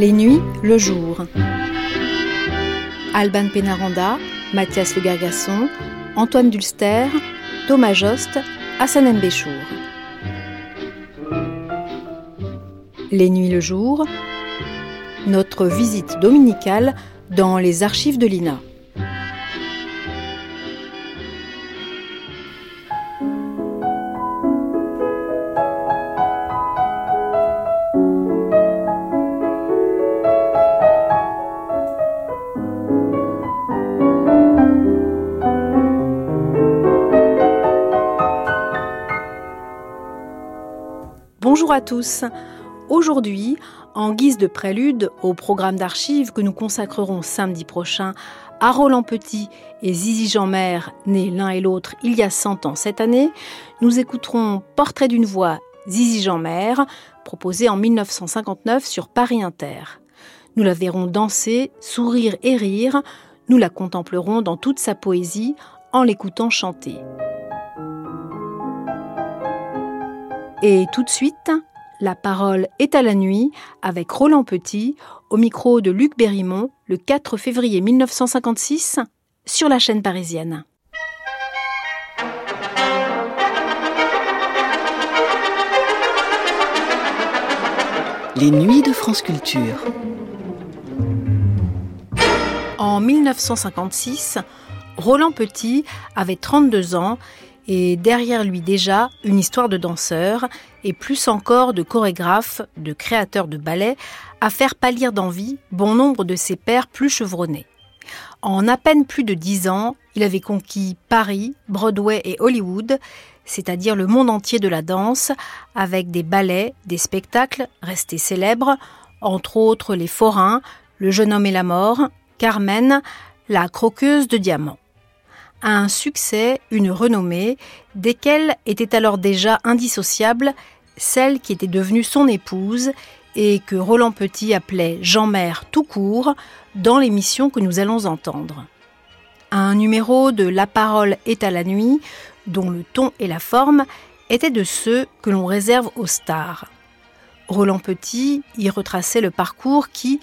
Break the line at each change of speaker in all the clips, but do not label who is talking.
Les nuits, le jour. Alban Pénaranda, Mathias Le Gargasson, Antoine Dulster, Thomas Jost, Hassan Béchour. Les nuits, le jour. Notre visite dominicale dans les archives de l'INA. Bonjour à tous. Aujourd'hui, en guise de prélude au programme d'archives que nous consacrerons samedi prochain à Roland Petit et Zizi Jeanmer, nés l'un et l'autre il y a 100 ans cette année, nous écouterons Portrait d'une voix Zizi Jeanmer, proposé en 1959 sur Paris Inter. Nous la verrons danser, sourire et rire, nous la contemplerons dans toute sa poésie en l'écoutant chanter. Et tout de suite, la parole est à la nuit avec Roland Petit au micro de Luc Berrimont le 4 février 1956 sur la chaîne parisienne.
Les nuits de France Culture.
En 1956, Roland Petit avait 32 ans et derrière lui déjà une histoire de danseur et plus encore de chorégraphe, de créateur de ballet, à faire pâlir d'envie bon nombre de ses pairs plus chevronnés. En à peine plus de dix ans, il avait conquis Paris, Broadway et Hollywood, c'est-à-dire le monde entier de la danse, avec des ballets, des spectacles restés célèbres, entre autres Les Forains, Le jeune homme et la mort, Carmen, La croqueuse de diamants un succès, une renommée, desquels était alors déjà indissociable celle qui était devenue son épouse et que Roland Petit appelait Jean-Mère tout court dans l'émission que nous allons entendre. Un numéro de La parole est à la nuit, dont le ton et la forme étaient de ceux que l'on réserve aux stars. Roland Petit y retraçait le parcours qui,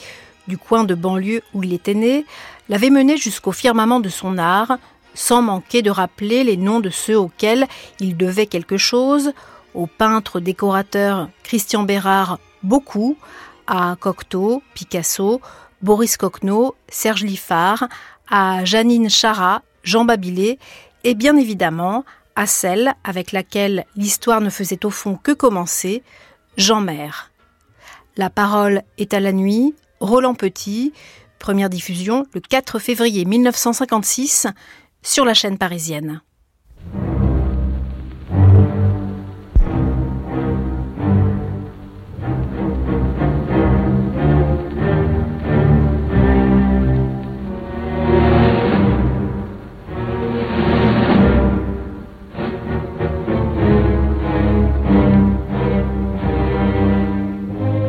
du coin de banlieue où il était né, l'avait mené jusqu'au firmament de son art, sans manquer de rappeler les noms de ceux auxquels il devait quelque chose, au peintre décorateur Christian Bérard beaucoup, à Cocteau, Picasso, Boris Coquenot, Serge Liffard, à Janine Chara, Jean Babilé et bien évidemment à celle avec laquelle l'histoire ne faisait au fond que commencer, Jean Maire. La parole est à la nuit, Roland Petit, première diffusion le 4 février 1956 sur la chaîne parisienne.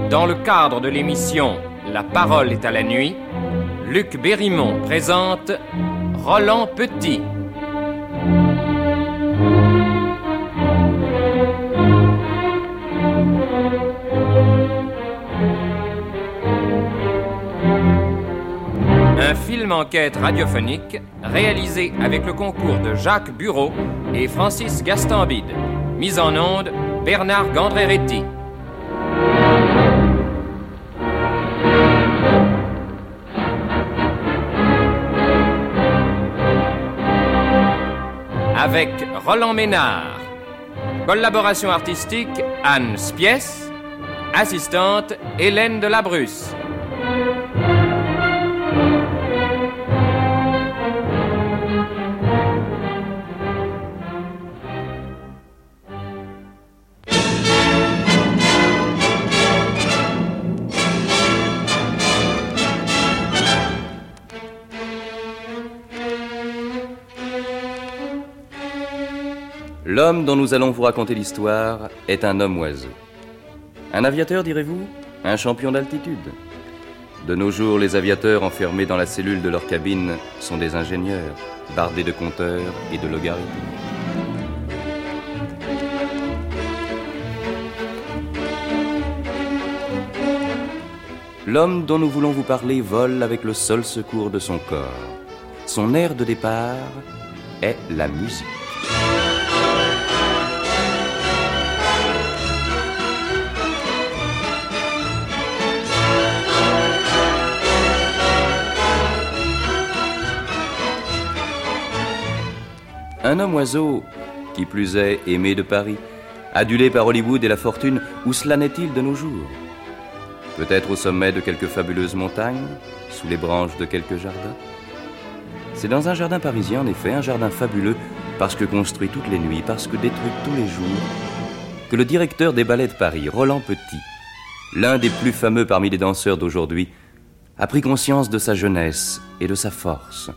Dans le cadre de l'émission La parole est à la nuit, Luc Berrimont présente Roland Petit. Un film enquête radiophonique réalisé avec le concours de Jacques Bureau et Francis Gastambide. Mise en onde Bernard Gandreretti. Avec Roland Ménard. Collaboration artistique Anne Spies. Assistante Hélène de
L'homme dont nous allons vous raconter l'histoire est un homme oiseau. Un aviateur, direz-vous? Un champion d'altitude De nos jours, les aviateurs enfermés dans la cellule de leur cabine sont des ingénieurs, bardés de compteurs et de logarithmes. L'homme dont nous voulons vous parler vole avec le seul secours de son corps. Son air de départ est la musique. Un homme oiseau, qui plus est aimé de Paris, adulé par Hollywood et la fortune, où cela n'est-il de nos jours? Peut-être au sommet de quelques fabuleuses montagnes, sous les branches de quelques jardins? C'est dans un jardin parisien, en effet, un jardin fabuleux, parce que construit toutes les nuits, parce que détruit tous les jours, que le directeur des ballets de Paris, Roland Petit, l'un des plus fameux parmi les danseurs d'aujourd'hui, a pris conscience de sa jeunesse et de sa force.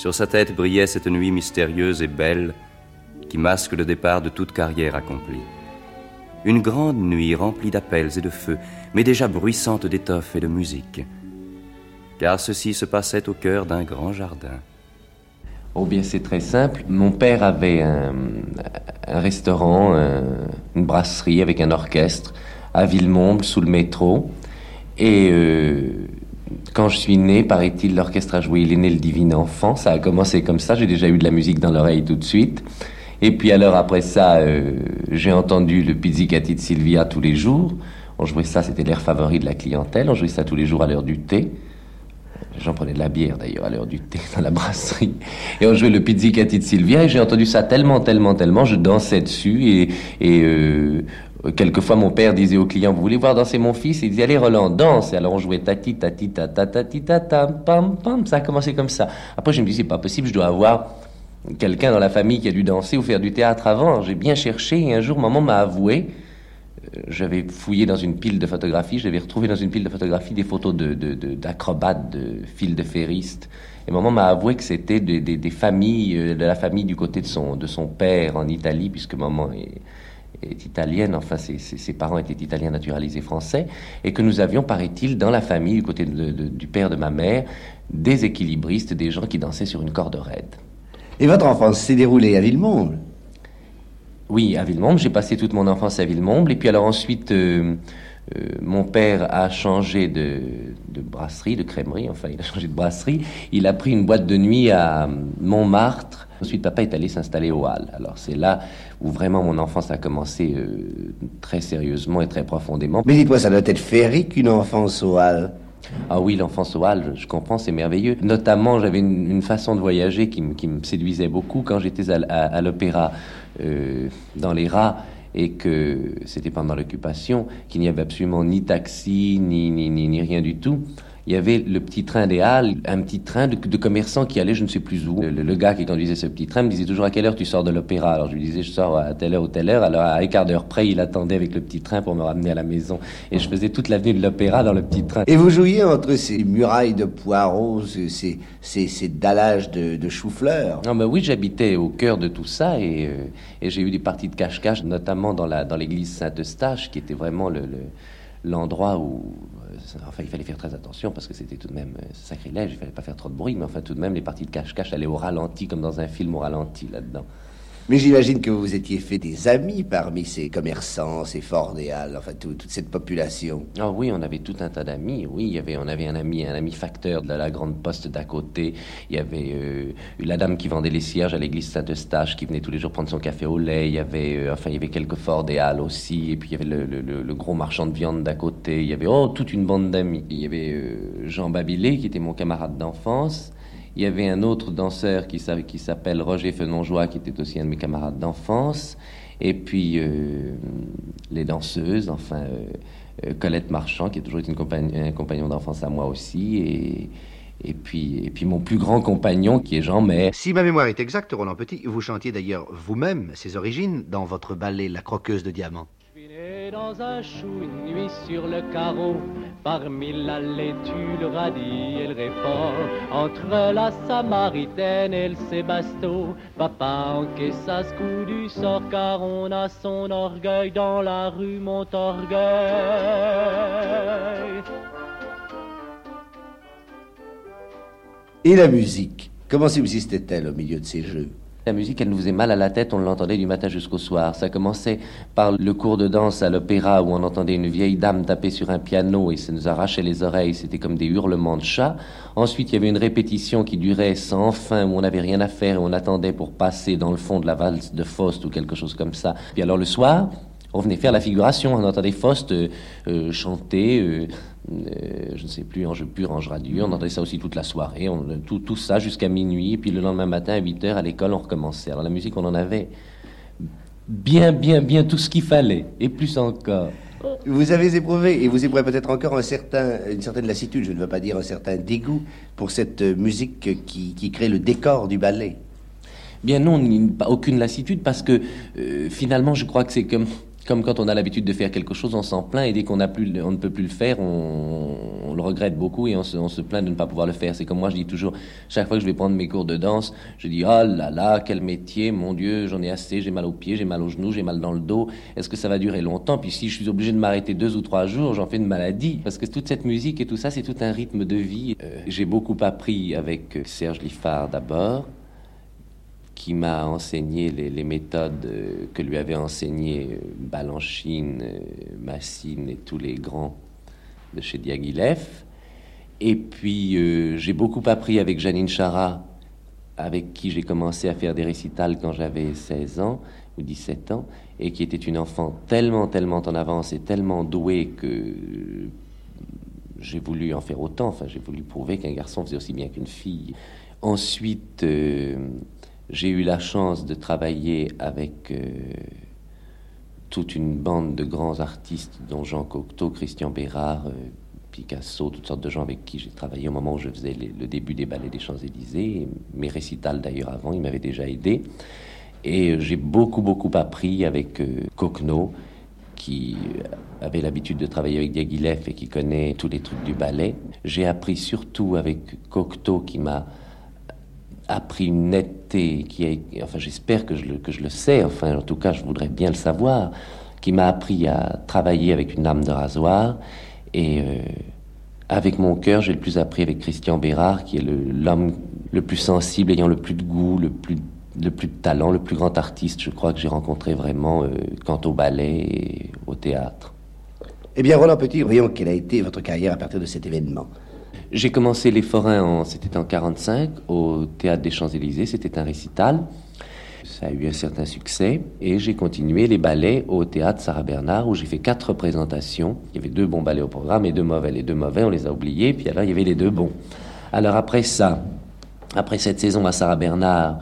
Sur sa tête brillait cette nuit mystérieuse et belle qui masque le départ de toute carrière accomplie. Une grande nuit remplie d'appels et de feux, mais déjà bruissante d'étoffes et de musique. Car ceci se passait au cœur d'un grand jardin.
Oh bien c'est très simple. Mon père avait un, restaurant, une brasserie avec un orchestre à Villemomble sous le métro. Et euh, quand je suis né, paraît-il, l'orchestre a joué Il est né le divin enfant. Ça a commencé comme ça. J'ai déjà eu de la musique dans l'oreille tout de suite. Et puis alors après ça, euh, j'ai entendu le Pizzicati de Sylvia tous les jours. On jouait ça, c'était l'air favori de la clientèle. On jouait ça tous les jours à l'heure du thé. J'en prenais de la bière d'ailleurs à l'heure du thé dans la brasserie. Et on jouait le Pizzicati de Sylvia et j'ai entendu ça tellement, tellement, tellement. Je dansais dessus et, et euh, quelquefois mon père disait aux clients, vous voulez voir danser mon fils? Il disait, allez Roland, danse. Et alors on jouait tati, tati, tata, tati, tata, pam, pam. Ça a commencé comme ça. Après je me dis, c'est pas possible, je dois avoir quelqu'un dans la famille qui a dû danser ou faire du théâtre avant. J'ai bien cherché et un jour, maman m'a avoué, euh, j'avais fouillé dans une pile de photographies, j'avais retrouvé dans une pile de photographies des photos d'acrobates, de, de, de, fils de ferristes. Et maman m'a avoué que c'était des, des, familles, euh, de la famille du côté de son, de son père en Italie, puisque maman est, est italienne, enfin ses, ses, parents étaient italiens naturalisés français, et que nous avions, paraît-il, dans la famille, du côté du père de ma mère, des équilibristes, des gens qui dansaient sur une corde raide.
Et votre enfance s'est déroulée à Villemomble?
Oui, à Villemomble. J'ai passé toute mon enfance à Villemomble. Et puis alors ensuite, euh, euh, mon père a changé de, brasserie, de crèmerie. Enfin, il a changé de brasserie. Il a pris une boîte de nuit à Montmartre. Ensuite, papa est allé s'installer au Halles. Alors c'est là où vraiment mon enfance a commencé euh, très sérieusement et très profondément.
Mais dites-moi, ça doit être féerique une enfance au Halles
ah oui, l'enfance Halle, je comprends, c'est merveilleux. Notamment, j'avais une, façon de voyager qui, me séduisait beaucoup quand j'étais à, l'opéra euh, dans les rats et que c'était pendant l'occupation, qu'il n'y avait absolument ni taxi, ni, ni, ni rien du tout il y avait le petit train des Halles, un petit train de, commerçants qui allait je ne sais plus où. Le, gars qui conduisait ce petit train me disait toujours à quelle heure tu sors de l'opéra? Alors je lui disais je sors à telle heure ou telle heure. Alors à un quart d'heure près, il attendait avec le petit train pour me ramener à la maison. Et je faisais toute l'avenue de l'opéra dans le petit train.
Et vous jouiez entre ces murailles de poireaux, ces, ces, ces dallages de, de chou-fleurs
Non, mais oui, j'habitais au cœur de tout ça et, euh, et j'ai eu des parties de cache-cache, notamment dans l'église dans Saint-Eustache, qui était vraiment le, l'endroit où enfin, il fallait faire très attention parce que c'était tout de même euh, sacrilège, il fallait pas faire trop de bruit, mais enfin, tout de même, les parties de cache-cache allaient au ralenti, comme dans un film au ralenti là-dedans.
Mais j'imagine que vous étiez fait des amis parmi ces commerçants, ces Halles, enfin toute cette population.
Ah oui, on avait tout un tas d'amis. Oui, il y avait, on avait un ami, un ami facteur de la, grande poste d'à côté. Il y avait euh, la dame qui vendait les cierges à l'église Saint-Eustache, qui venait tous les jours prendre son café au lait. Il y avait, euh, enfin, il y avait quelques Halles aussi. Et puis il y avait le, gros marchand de viande d'à côté. Il y avait oh toute une bande d'amis. Il y avait euh, Jean Babilé qui était mon camarade d'enfance. Il y avait un autre danseur qui, s'appelle Roger Fenonjoie, qui était aussi un de mes camarades d'enfance. Et puis euh, les danseuses, enfin euh, euh, Colette Marchand, qui est toujours été une un compagnon d'enfance à moi aussi. Et, puis, mon plus grand compagnon qui est Jean May.
Si ma mémoire est exacte, Roland Petit, vous chantiez d'ailleurs vous-même ses origines dans votre ballet La Croqueuse de
Dans un chou une nuit sur le carreau, parmi la laitue, le radis et le réfort, entre la Samaritaine et le Sébasto, papa encaissa ce coup du sort car on a son orgueil dans la rue Montorgueil.
Et la musique Comment subsistait-elle au milieu de ces jeux?
La musique, elle nous faisait mal à la tête, on l'entendait du matin jusqu'au soir. Ça commençait par le cours de danse à l'opéra où on entendait une vieille dame taper sur un piano et ça nous arrachait les oreilles, c'était comme des hurlements de chat. Ensuite, il y avait une répétition qui durait sans fin, où on n'avait rien à faire et on attendait pour passer dans le fond de la valse de Faust ou quelque chose comme ça. Puis alors le soir, on venait faire la figuration, on entendait Faust euh, euh, chanter, euh, je ne sais plus, Ange pur, Ange radieux, on entendait ça aussi toute la soirée, on, tout, tout ça jusqu'à minuit, et puis le lendemain matin à 8 heures à l'école, on recommençait. Alors la musique, on en avait bien, bien, bien tout ce qu'il fallait, et plus encore.
Vous avez éprouvé, et vous éprouvez peut-être encore un certain, une certaine lassitude, je ne veux pas dire un certain dégoût, pour cette musique qui, qui crée le décor du ballet.
Bien non, aucune lassitude, parce que finalement, je crois que c'est comme comme quand on a l'habitude de faire quelque chose, on s'en plaint et dès qu'on on ne peut plus le faire, on, le regrette beaucoup et on se, plaint de ne pas pouvoir le faire. C'est comme moi, je dis toujours, chaque fois que je vais prendre mes cours de danse, je dis, oh là là, quel métier, mon Dieu, j'en ai assez, j'ai mal aux pieds, j'ai mal aux genoux, j'ai mal dans le dos. Est-ce que ça va durer longtemps? Puis si je suis obligé de m'arrêter deux ou trois jours, j'en fais une maladie. Parce que toute cette musique et tout ça, c'est tout un rythme de vie. Euh, j'ai beaucoup appris avec Serge Liffard d'abord qui m'a enseigné les, méthodes euh, que lui avait enseigné euh, Balanchine, euh, Massine et tous les grands de chez Diaghilev. Et puis j'ai beaucoup appris avec Janine Chara, avec qui j'ai commencé à faire des récitals quand j'avais 16 ans ou 17 ans, et qui était une enfant tellement, tellement en avance et tellement douée que j'ai voulu en faire autant. Enfin, j'ai voulu prouver qu'un garçon faisait aussi bien qu'une fille. Ensuite, j'ai eu la chance de travailler avec euh, toute une bande de grands artistes, dont Jean Cocteau, Christian Bérard, euh, Picasso, toutes sortes de gens avec qui j'ai travaillé au moment où je faisais le début des ballets des Champs-Élysées, mes récitals d'ailleurs avant, ils m'avaient déjà aidé. Et euh, j'ai beaucoup, beaucoup appris avec Cocteau, qui avait l'habitude de travailler avec Diaghilev et qui connaît tous les trucs du ballet. J'ai appris surtout avec Cocteau, qui m'a appris une netteté qui enfin j'espère que je, le, que je le sais, enfin en tout cas je voudrais bien le savoir, qui m'a appris à travailler avec une âme de rasoir. Et euh, avec mon cœur, j'ai le plus appris avec Christian Bérard, qui est l'homme le, plus sensible, ayant le plus de goût, le plus, le plus de talent, le plus grand artiste, je crois que j'ai rencontré vraiment euh, quant au ballet et au théâtre.
Eh bien, Roland Petit, voyons quelle a été votre carrière à partir de cet événement.
J'ai commencé Les Forains, en, c'était en 45, au Théâtre des Champs-Élysées, c'était un récital. Ça a eu un certain succès. Et j'ai continué les ballets au Théâtre Sarah Bernard, où j'ai fait quatre représentations. Il y avait deux bons ballets au programme et deux mauvais. Les deux mauvais, on les a oubliés, puis alors il y avait les deux bons. Alors après ça, après cette saison à Sarah Bernard,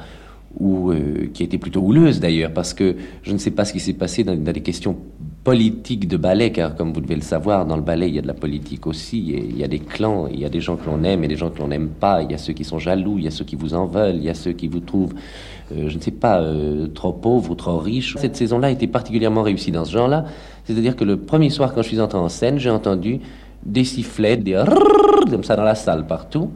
où, euh, qui était plutôt houleuse d'ailleurs, parce que je ne sais pas ce qui s'est passé dans, dans les questions politique de ballet, car comme vous devez le savoir, dans le ballet, il y a de la politique aussi, il y a des clans, il y a des gens que l'on aime et des gens que l'on n'aime pas, il y a ceux qui sont jaloux, il y a ceux qui vous en veulent, il y a ceux qui vous trouvent, euh, je ne sais pas, euh, trop pauvres ou trop riches. Cette saison-là était particulièrement réussie dans ce genre-là, c'est-à-dire que le premier soir, quand je suis entré en scène, j'ai entendu des sifflets, des comme ça dans la salle partout.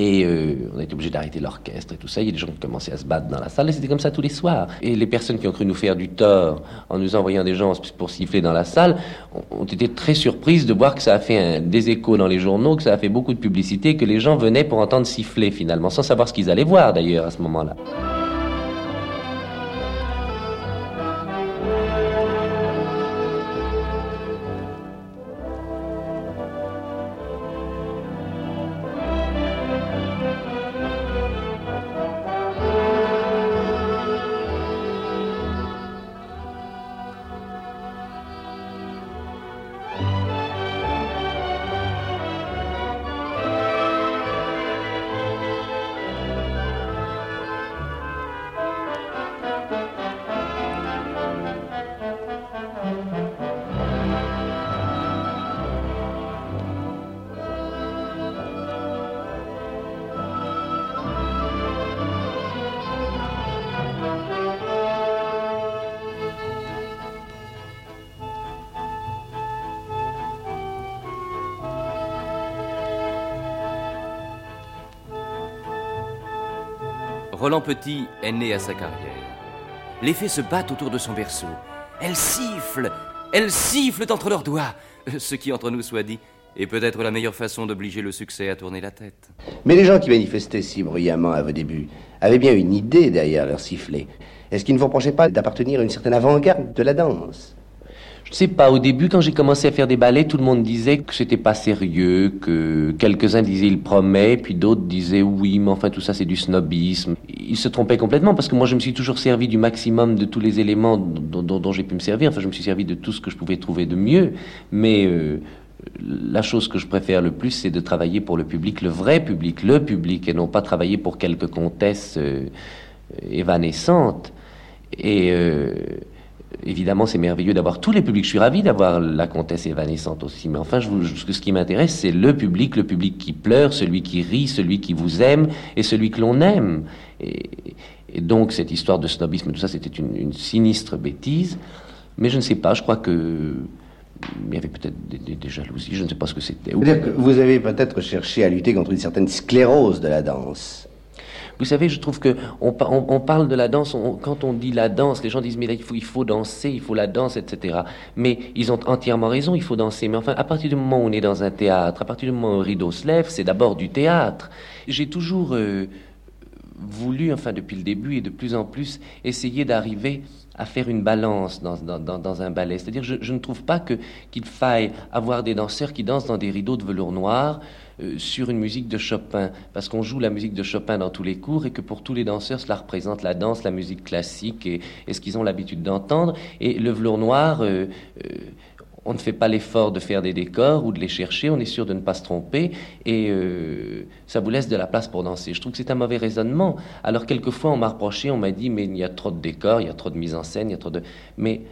Et euh, on a été obligé d'arrêter l'orchestre et tout ça. Il y a des gens qui commençaient à se battre dans la salle et c'était comme ça tous les soirs. Et les personnes qui ont cru nous faire du tort en nous envoyant des gens pour siffler dans la salle ont, été très surprises de voir que ça a fait des échos dans les journaux, que ça a fait beaucoup de publicité, que les gens venaient pour entendre siffler finalement, sans savoir ce qu'ils allaient voir d'ailleurs à ce moment-là.
Roland Petit est né à sa carrière. Les fées se battent autour de son berceau. Elles sifflent, elles sifflent entre leurs doigts. Ce qui, entre nous soit dit, Et peut-être la meilleure façon d'obliger le succès à tourner la tête.
Mais les gens qui manifestaient si bruyamment à vos débuts avaient bien une idée derrière leur sifflet. Est-ce qu'ils ne vous reprochaient pas d'appartenir à une certaine avant-garde de la danse?
Je ne sais pas, au début, quand j'ai commencé à faire des ballets, tout le monde disait que c'était pas sérieux, que quelques-uns disaient il promet, puis d'autres disaient oui, mais enfin tout ça c'est du snobisme. Ils se trompaient complètement parce que moi je me suis toujours servi du maximum de tous les éléments dont, j'ai pu me servir. Enfin, je me suis servi de tout ce que je pouvais trouver de mieux, mais euh, la chose que je préfère le plus, c'est de travailler pour le public, le vrai public, le public, et non pas travailler pour quelques comtesses euh, évanescentes. Et euh, évidemment, c'est merveilleux d'avoir tous les publics. Je suis ravi d'avoir la comtesse évanescente aussi. Mais enfin, je ce qui m'intéresse, c'est le public, le public qui pleure, celui qui rit, celui qui vous aime et celui que l'on aime. Et, donc, cette histoire de snobisme, tout ça, c'était une, sinistre bêtise. Mais je ne sais pas, je crois que. Il y avait peut-être des, jalousies, je ne sais pas ce que c'était.
Vous avez peut-être cherché à lutter contre une certaine sclérose de la danse.
Vous savez, je trouve que on, parle de la danse, quand on dit la danse, les gens disent mais il faut, danser, il faut la danse, etc. Mais ils ont entièrement raison, il faut danser. Mais enfin, à partir du moment où on est dans un théâtre, à partir du moment où le rideau se lève, c'est d'abord du théâtre. J'ai toujours euh, voulu, enfin depuis le début et de plus en plus, essayer d'arriver à faire une balance dans, un ballet. C'est-à-dire, je, ne trouve pas qu'il faille avoir des danseurs qui dansent dans des rideaux de velours noir euh, sur une musique de Chopin, parce qu'on joue la musique de Chopin dans tous les cours et que pour tous les danseurs, cela représente la danse, la musique classique et, ce qu'ils ont l'habitude d'entendre. Et le velours noir, euh, euh, on ne fait pas l'effort de faire des décors ou de les chercher, on est sûr de ne pas se tromper et ça vous laisse de la place pour danser. Je trouve que c'est un mauvais raisonnement. Alors quelquefois on m'a reproché, on m'a dit mais il y a trop de décors, il y a trop de mise en scène, il y a trop de... Mais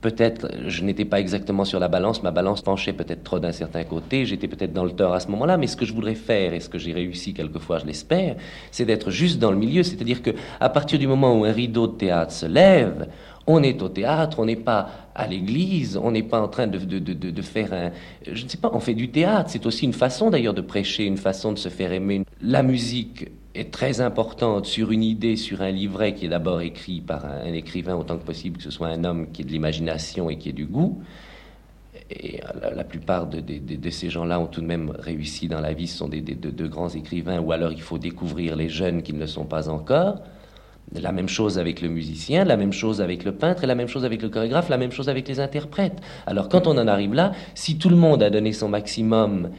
peut-être je n'étais pas exactement sur la balance, ma balance penchait peut-être trop d'un certain côté, j'étais peut-être dans le tort à ce moment-là, mais ce que je voudrais faire et ce que j'ai réussi quelquefois, je l'espère, c'est d'être juste dans le milieu, c'est-à-dire que à partir du moment où un rideau de théâtre se lève, on est au théâtre, on n'est pas à l'église, on n'est pas en train de, de, de, faire un... Je ne sais pas, on fait du théâtre, c'est aussi une façon d'ailleurs de prêcher, une façon de se faire aimer. La musique est très importante sur une idée, sur un livret qui est d'abord écrit par un, écrivain autant que possible, que ce soit un homme qui ait de l'imagination et qui ait du goût. Et la, plupart de, ces gens-là ont tout de même réussi dans la vie, ce sont des, de, grands écrivains, ou alors il faut découvrir les jeunes qui ne le sont pas encore. La même chose avec le musicien, la même chose avec le peintre, la même chose avec le chorégraphe, la même chose avec les interprètes. Alors quand on en arrive là, si tout le monde a donné son maximum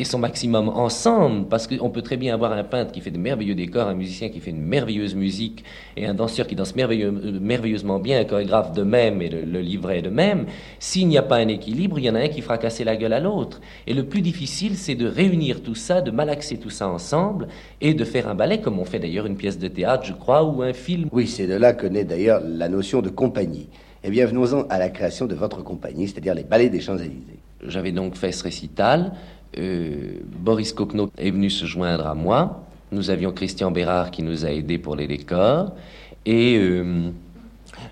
et son maximum ensemble, parce qu'on peut très bien avoir un peintre qui fait de merveilleux décors, un musicien qui fait une merveilleuse musique, et un danseur qui danse merveilleusement bien, un chorégraphe de même et le, livret de même. S'il n'y a pas un équilibre, il y en a un qui fera casser la gueule à l'autre. Et le plus difficile, c'est de réunir tout ça, de malaxer tout ça ensemble, et de faire un ballet, comme on fait d'ailleurs une pièce de théâtre, je crois, ou un film.
Oui, c'est de là que naît d'ailleurs la notion de compagnie. Eh bien, venons-en à la création de votre compagnie, c'est-à-dire les ballets des Champs-Élysées.
J'avais donc fait ce récital. Euh, Boris Kokno est venu se joindre à moi. Nous avions Christian Bérard qui nous a aidés pour les décors. Et euh,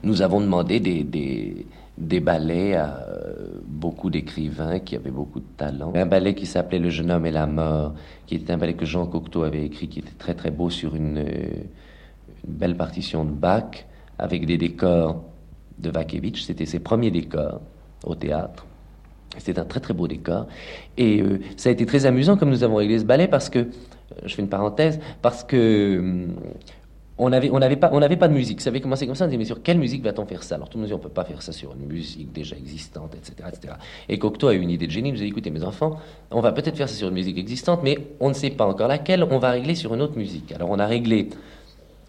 nous avons demandé des, ballets à euh, beaucoup d'écrivains qui avaient beaucoup de talent. Un ballet qui s'appelait Le jeune homme et la mort, qui était un ballet que Jean Cocteau avait écrit, qui était très très beau sur une, une belle partition de Bach, avec des décors de Vakevitch. C'était ses premiers décors au théâtre. C'était un très très beau décor. Et euh, ça a été très amusant comme nous avons réglé ce ballet parce que, je fais une parenthèse, parce que euh, on n'avait on avait pas, pas de musique. Ça avait commencé comme ça, on disait, mais sur quelle musique va-t-on faire ça? Alors tout le monde dit, on ne peut pas faire ça sur une musique déjà existante, etc. etc. Et Cocteau a eu une idée de génie, il nous a dit, écoutez mes enfants, on va peut-être faire ça sur une musique existante, mais on ne sait pas encore laquelle, on va régler sur une autre musique. Alors on a réglé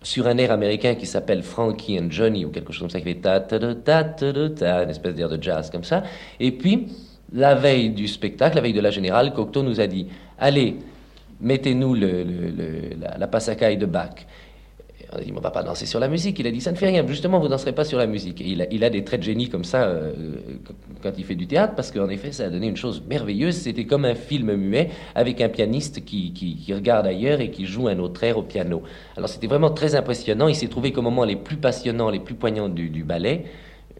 sur un air américain qui s'appelle Frankie and Johnny ou quelque chose comme ça, qui fait ta ta ta ta ta, une espèce d'air de jazz comme ça. Et puis, la veille du spectacle, la veille de la générale, Cocteau nous a dit Allez, mettez-nous la, la passacaille de Bach. on a dit, on ne va pas danser sur la musique. Il a dit, ça ne fait rien, justement, vous ne danserez pas sur la musique. Il a, des traits de génie comme ça euh, quand il fait du théâtre, parce qu'en effet, ça a donné une chose merveilleuse. C'était comme un film muet avec un pianiste qui, qui, regarde ailleurs et qui joue un autre air au piano. Alors c'était vraiment très impressionnant. Il s'est trouvé qu'au moment les plus passionnants, les plus poignants du, ballet,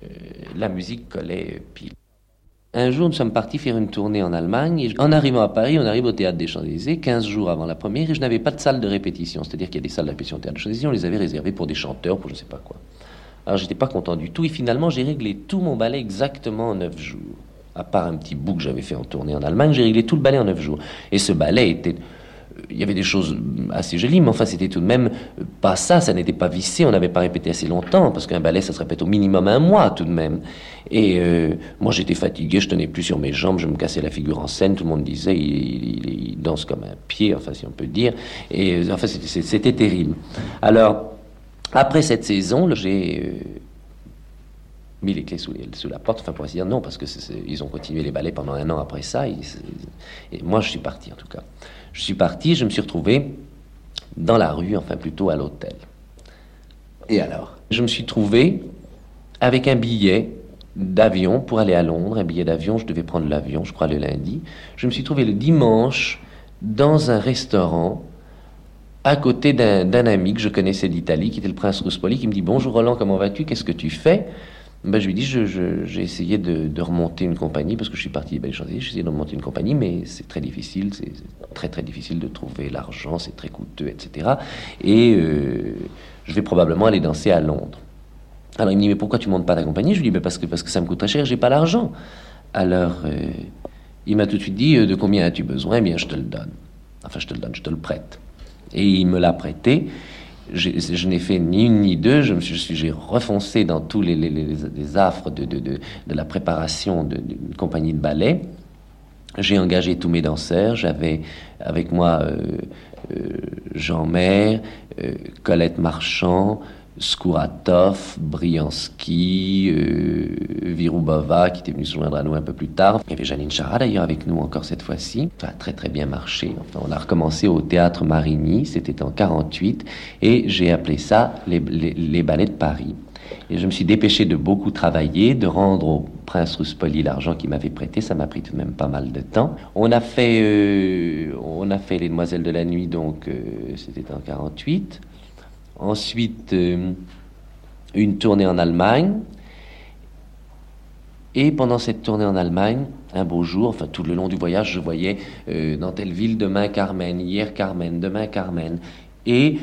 euh, la musique collait pile. Un jour, nous sommes partis faire une tournée en Allemagne. Et en arrivant à Paris, on arrive au théâtre des Champs-Élysées, 15 jours avant la première, et je n'avais pas de salle de répétition. C'est-à-dire qu'il y a des salles de répétition au théâtre des Champs-Élysées, on les avait réservées pour des chanteurs, pour je ne sais pas quoi. Alors, j'étais pas content du tout, et finalement, j'ai réglé tout mon ballet exactement en 9 jours à part un petit bout que j'avais fait en tournée en Allemagne, j'ai réglé tout le ballet en neuf jours. Et ce ballet était il y avait des choses assez jolies, mais enfin, c'était tout de même pas ça, ça n'était pas vissé, on n'avait pas répété assez longtemps, parce qu'un ballet, ça se répète au minimum un mois tout de même. Et euh, moi, j'étais fatigué, je tenais plus sur mes jambes, je me cassais la figure en scène, tout le monde disait, il, danse comme un pied, enfin, si on peut dire. Et euh, enfin, c'était terrible. Alors, après cette saison, j'ai euh, mis les clés sous, la porte, enfin, pour ainsi dire non, parce qu'ils ont continué les ballets pendant un an après ça, et moi, je suis parti, en tout cas. Je suis parti, je me suis retrouvé dans la rue, enfin plutôt à l'hôtel.
Et alors?
Je me suis trouvé avec un billet d'avion pour aller à Londres, un billet d'avion, je devais prendre l'avion, je crois, le lundi. Je me suis trouvé le dimanche dans un restaurant à côté d'un ami que je connaissais d'Italie, qui était le prince Ruspoli, qui me dit Bonjour Roland, comment vas-tu? Qu'est-ce que tu fais? Ben, je lui dis, j'ai essayé de, remonter une compagnie, parce que je suis parti des Belles Champs-Élysées, j'ai essayé de remonter une compagnie, mais c'est très difficile, c'est très très difficile de trouver l'argent, c'est très coûteux, etc. Et euh, je vais probablement aller danser à Londres. Alors il me dit, mais pourquoi tu montes pas ta compagnie? Je lui dis, ben, parce, que, parce que ça me coûte très cher, j'ai pas l'argent. Alors euh, il m'a tout de suite dit, euh, de combien as-tu besoin? Eh bien, je te le donne. Enfin, je te le donne, je te le prête. Et il me l'a prêté je n'ai fait ni une ni deux, je me suis, j'ai refoncé dans tous les, affres de, de, de, de, la préparation d'une compagnie de ballet. J'ai engagé tous mes danseurs, j'avais avec moi euh, euh, Jean Maire, euh, Colette Marchand, Skouratov, Briansky, euh, Virubova, qui était venu se joindre à nous un peu plus tard. Il y avait Janine Chara d'ailleurs avec nous encore cette fois-ci. Ça a très très bien marché. Enfin, on a recommencé au théâtre Marigny, c'était en 48, et j'ai appelé ça les, les, ballets de Paris. Et je me suis dépêché de beaucoup travailler, de rendre au prince Ruspoli l'argent qu'il m'avait prêté. Ça m'a pris tout de même pas mal de temps. On a fait, euh, on a fait Les Demoiselles de la Nuit, donc euh, c'était en 48. Ensuite, euh, une tournée en Allemagne. Et pendant cette tournée en Allemagne, un beau jour, enfin tout le long du voyage, je voyais euh, dans telle ville demain Carmen, hier Carmen, demain Carmen. Et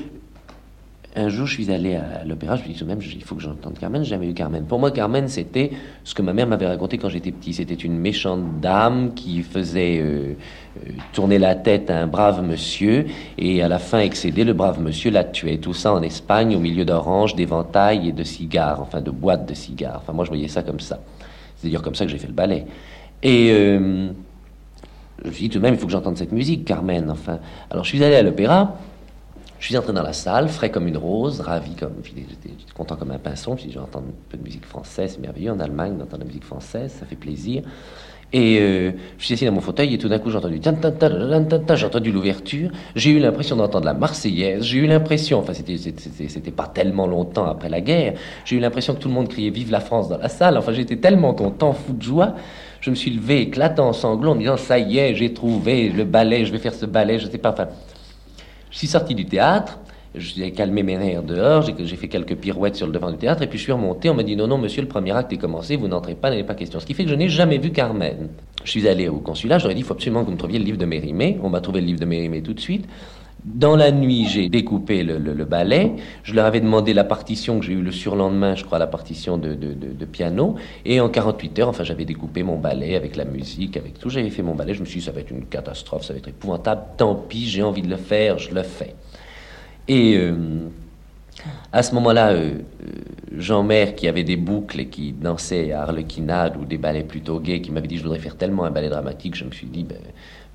un jour, je suis allé à l'opéra, je me suis dit même, il faut que j'entende Carmen, j'ai jamais eu Carmen. Pour moi, Carmen, c'était ce que ma mère m'avait raconté quand j'étais petit. C'était une méchante dame qui faisait euh, euh, tourner la tête à un brave monsieur et à la fin excédé, le brave monsieur la tuait. Tout ça en Espagne, au milieu d'oranges, d'éventails et de cigares, enfin de boîtes de cigares. Enfin, moi, je voyais ça comme ça. C'est d'ailleurs comme ça que j'ai fait le ballet. Et euh, je me suis dit tout de même, il faut que j'entende cette musique, Carmen. Enfin, alors je suis allé à l'opéra. Je suis entré dans la salle, frais comme une rose, ravi comme. J'étais content comme un pinson. Puis j'entends un peu de musique française, c'est merveilleux. En Allemagne, d'entendre la musique française, ça fait plaisir. Et euh, je suis assis dans mon fauteuil et tout d'un coup j'ai entendu j'ai entendu l'ouverture, j'ai eu l'impression d'entendre la Marseillaise, j'ai eu l'impression, enfin c'était, pas tellement longtemps après la guerre, j'ai eu l'impression que tout le monde criait Vive la France dans la salle, enfin j'étais tellement content, fou de joie, je me suis levé éclatant en sanglots en disant Ça y est, j'ai trouvé le ballet, je vais faire ce ballet, je sais pas, je suis sorti du théâtre, suis calmé mes nerfs dehors, j'ai fait quelques pirouettes sur le devant du théâtre, et puis je suis remonté, on m'a dit non, non, monsieur, le premier acte est commencé, vous n'entrez pas, n'avez pas question. Ce qui fait que je n'ai jamais vu Carmen. Je suis allé au consulat, j'aurais dit, il faut absolument que vous me trouviez le livre de Mérimée. On m'a trouvé le livre de Mérimée tout de suite. Dans la nuit, j'ai découpé le, ballet. Je leur avais demandé la partition que j'ai eu le surlendemain, je crois, la partition de, de, piano. Et en 48 heures, enfin, j'avais découpé mon ballet avec la musique, avec tout. J'avais fait mon ballet. Je me suis dit, ça va être une catastrophe, ça va être épouvantable. Tant pis, j'ai envie de le faire, je le fais. Et euh, à ce moment-là, euh, euh, Jean Maire, qui avait des boucles et qui dansait à Harlequinade ou des ballets plutôt gays, qui m'avait dit je voudrais faire tellement un ballet dramatique, je me suis dit, ben,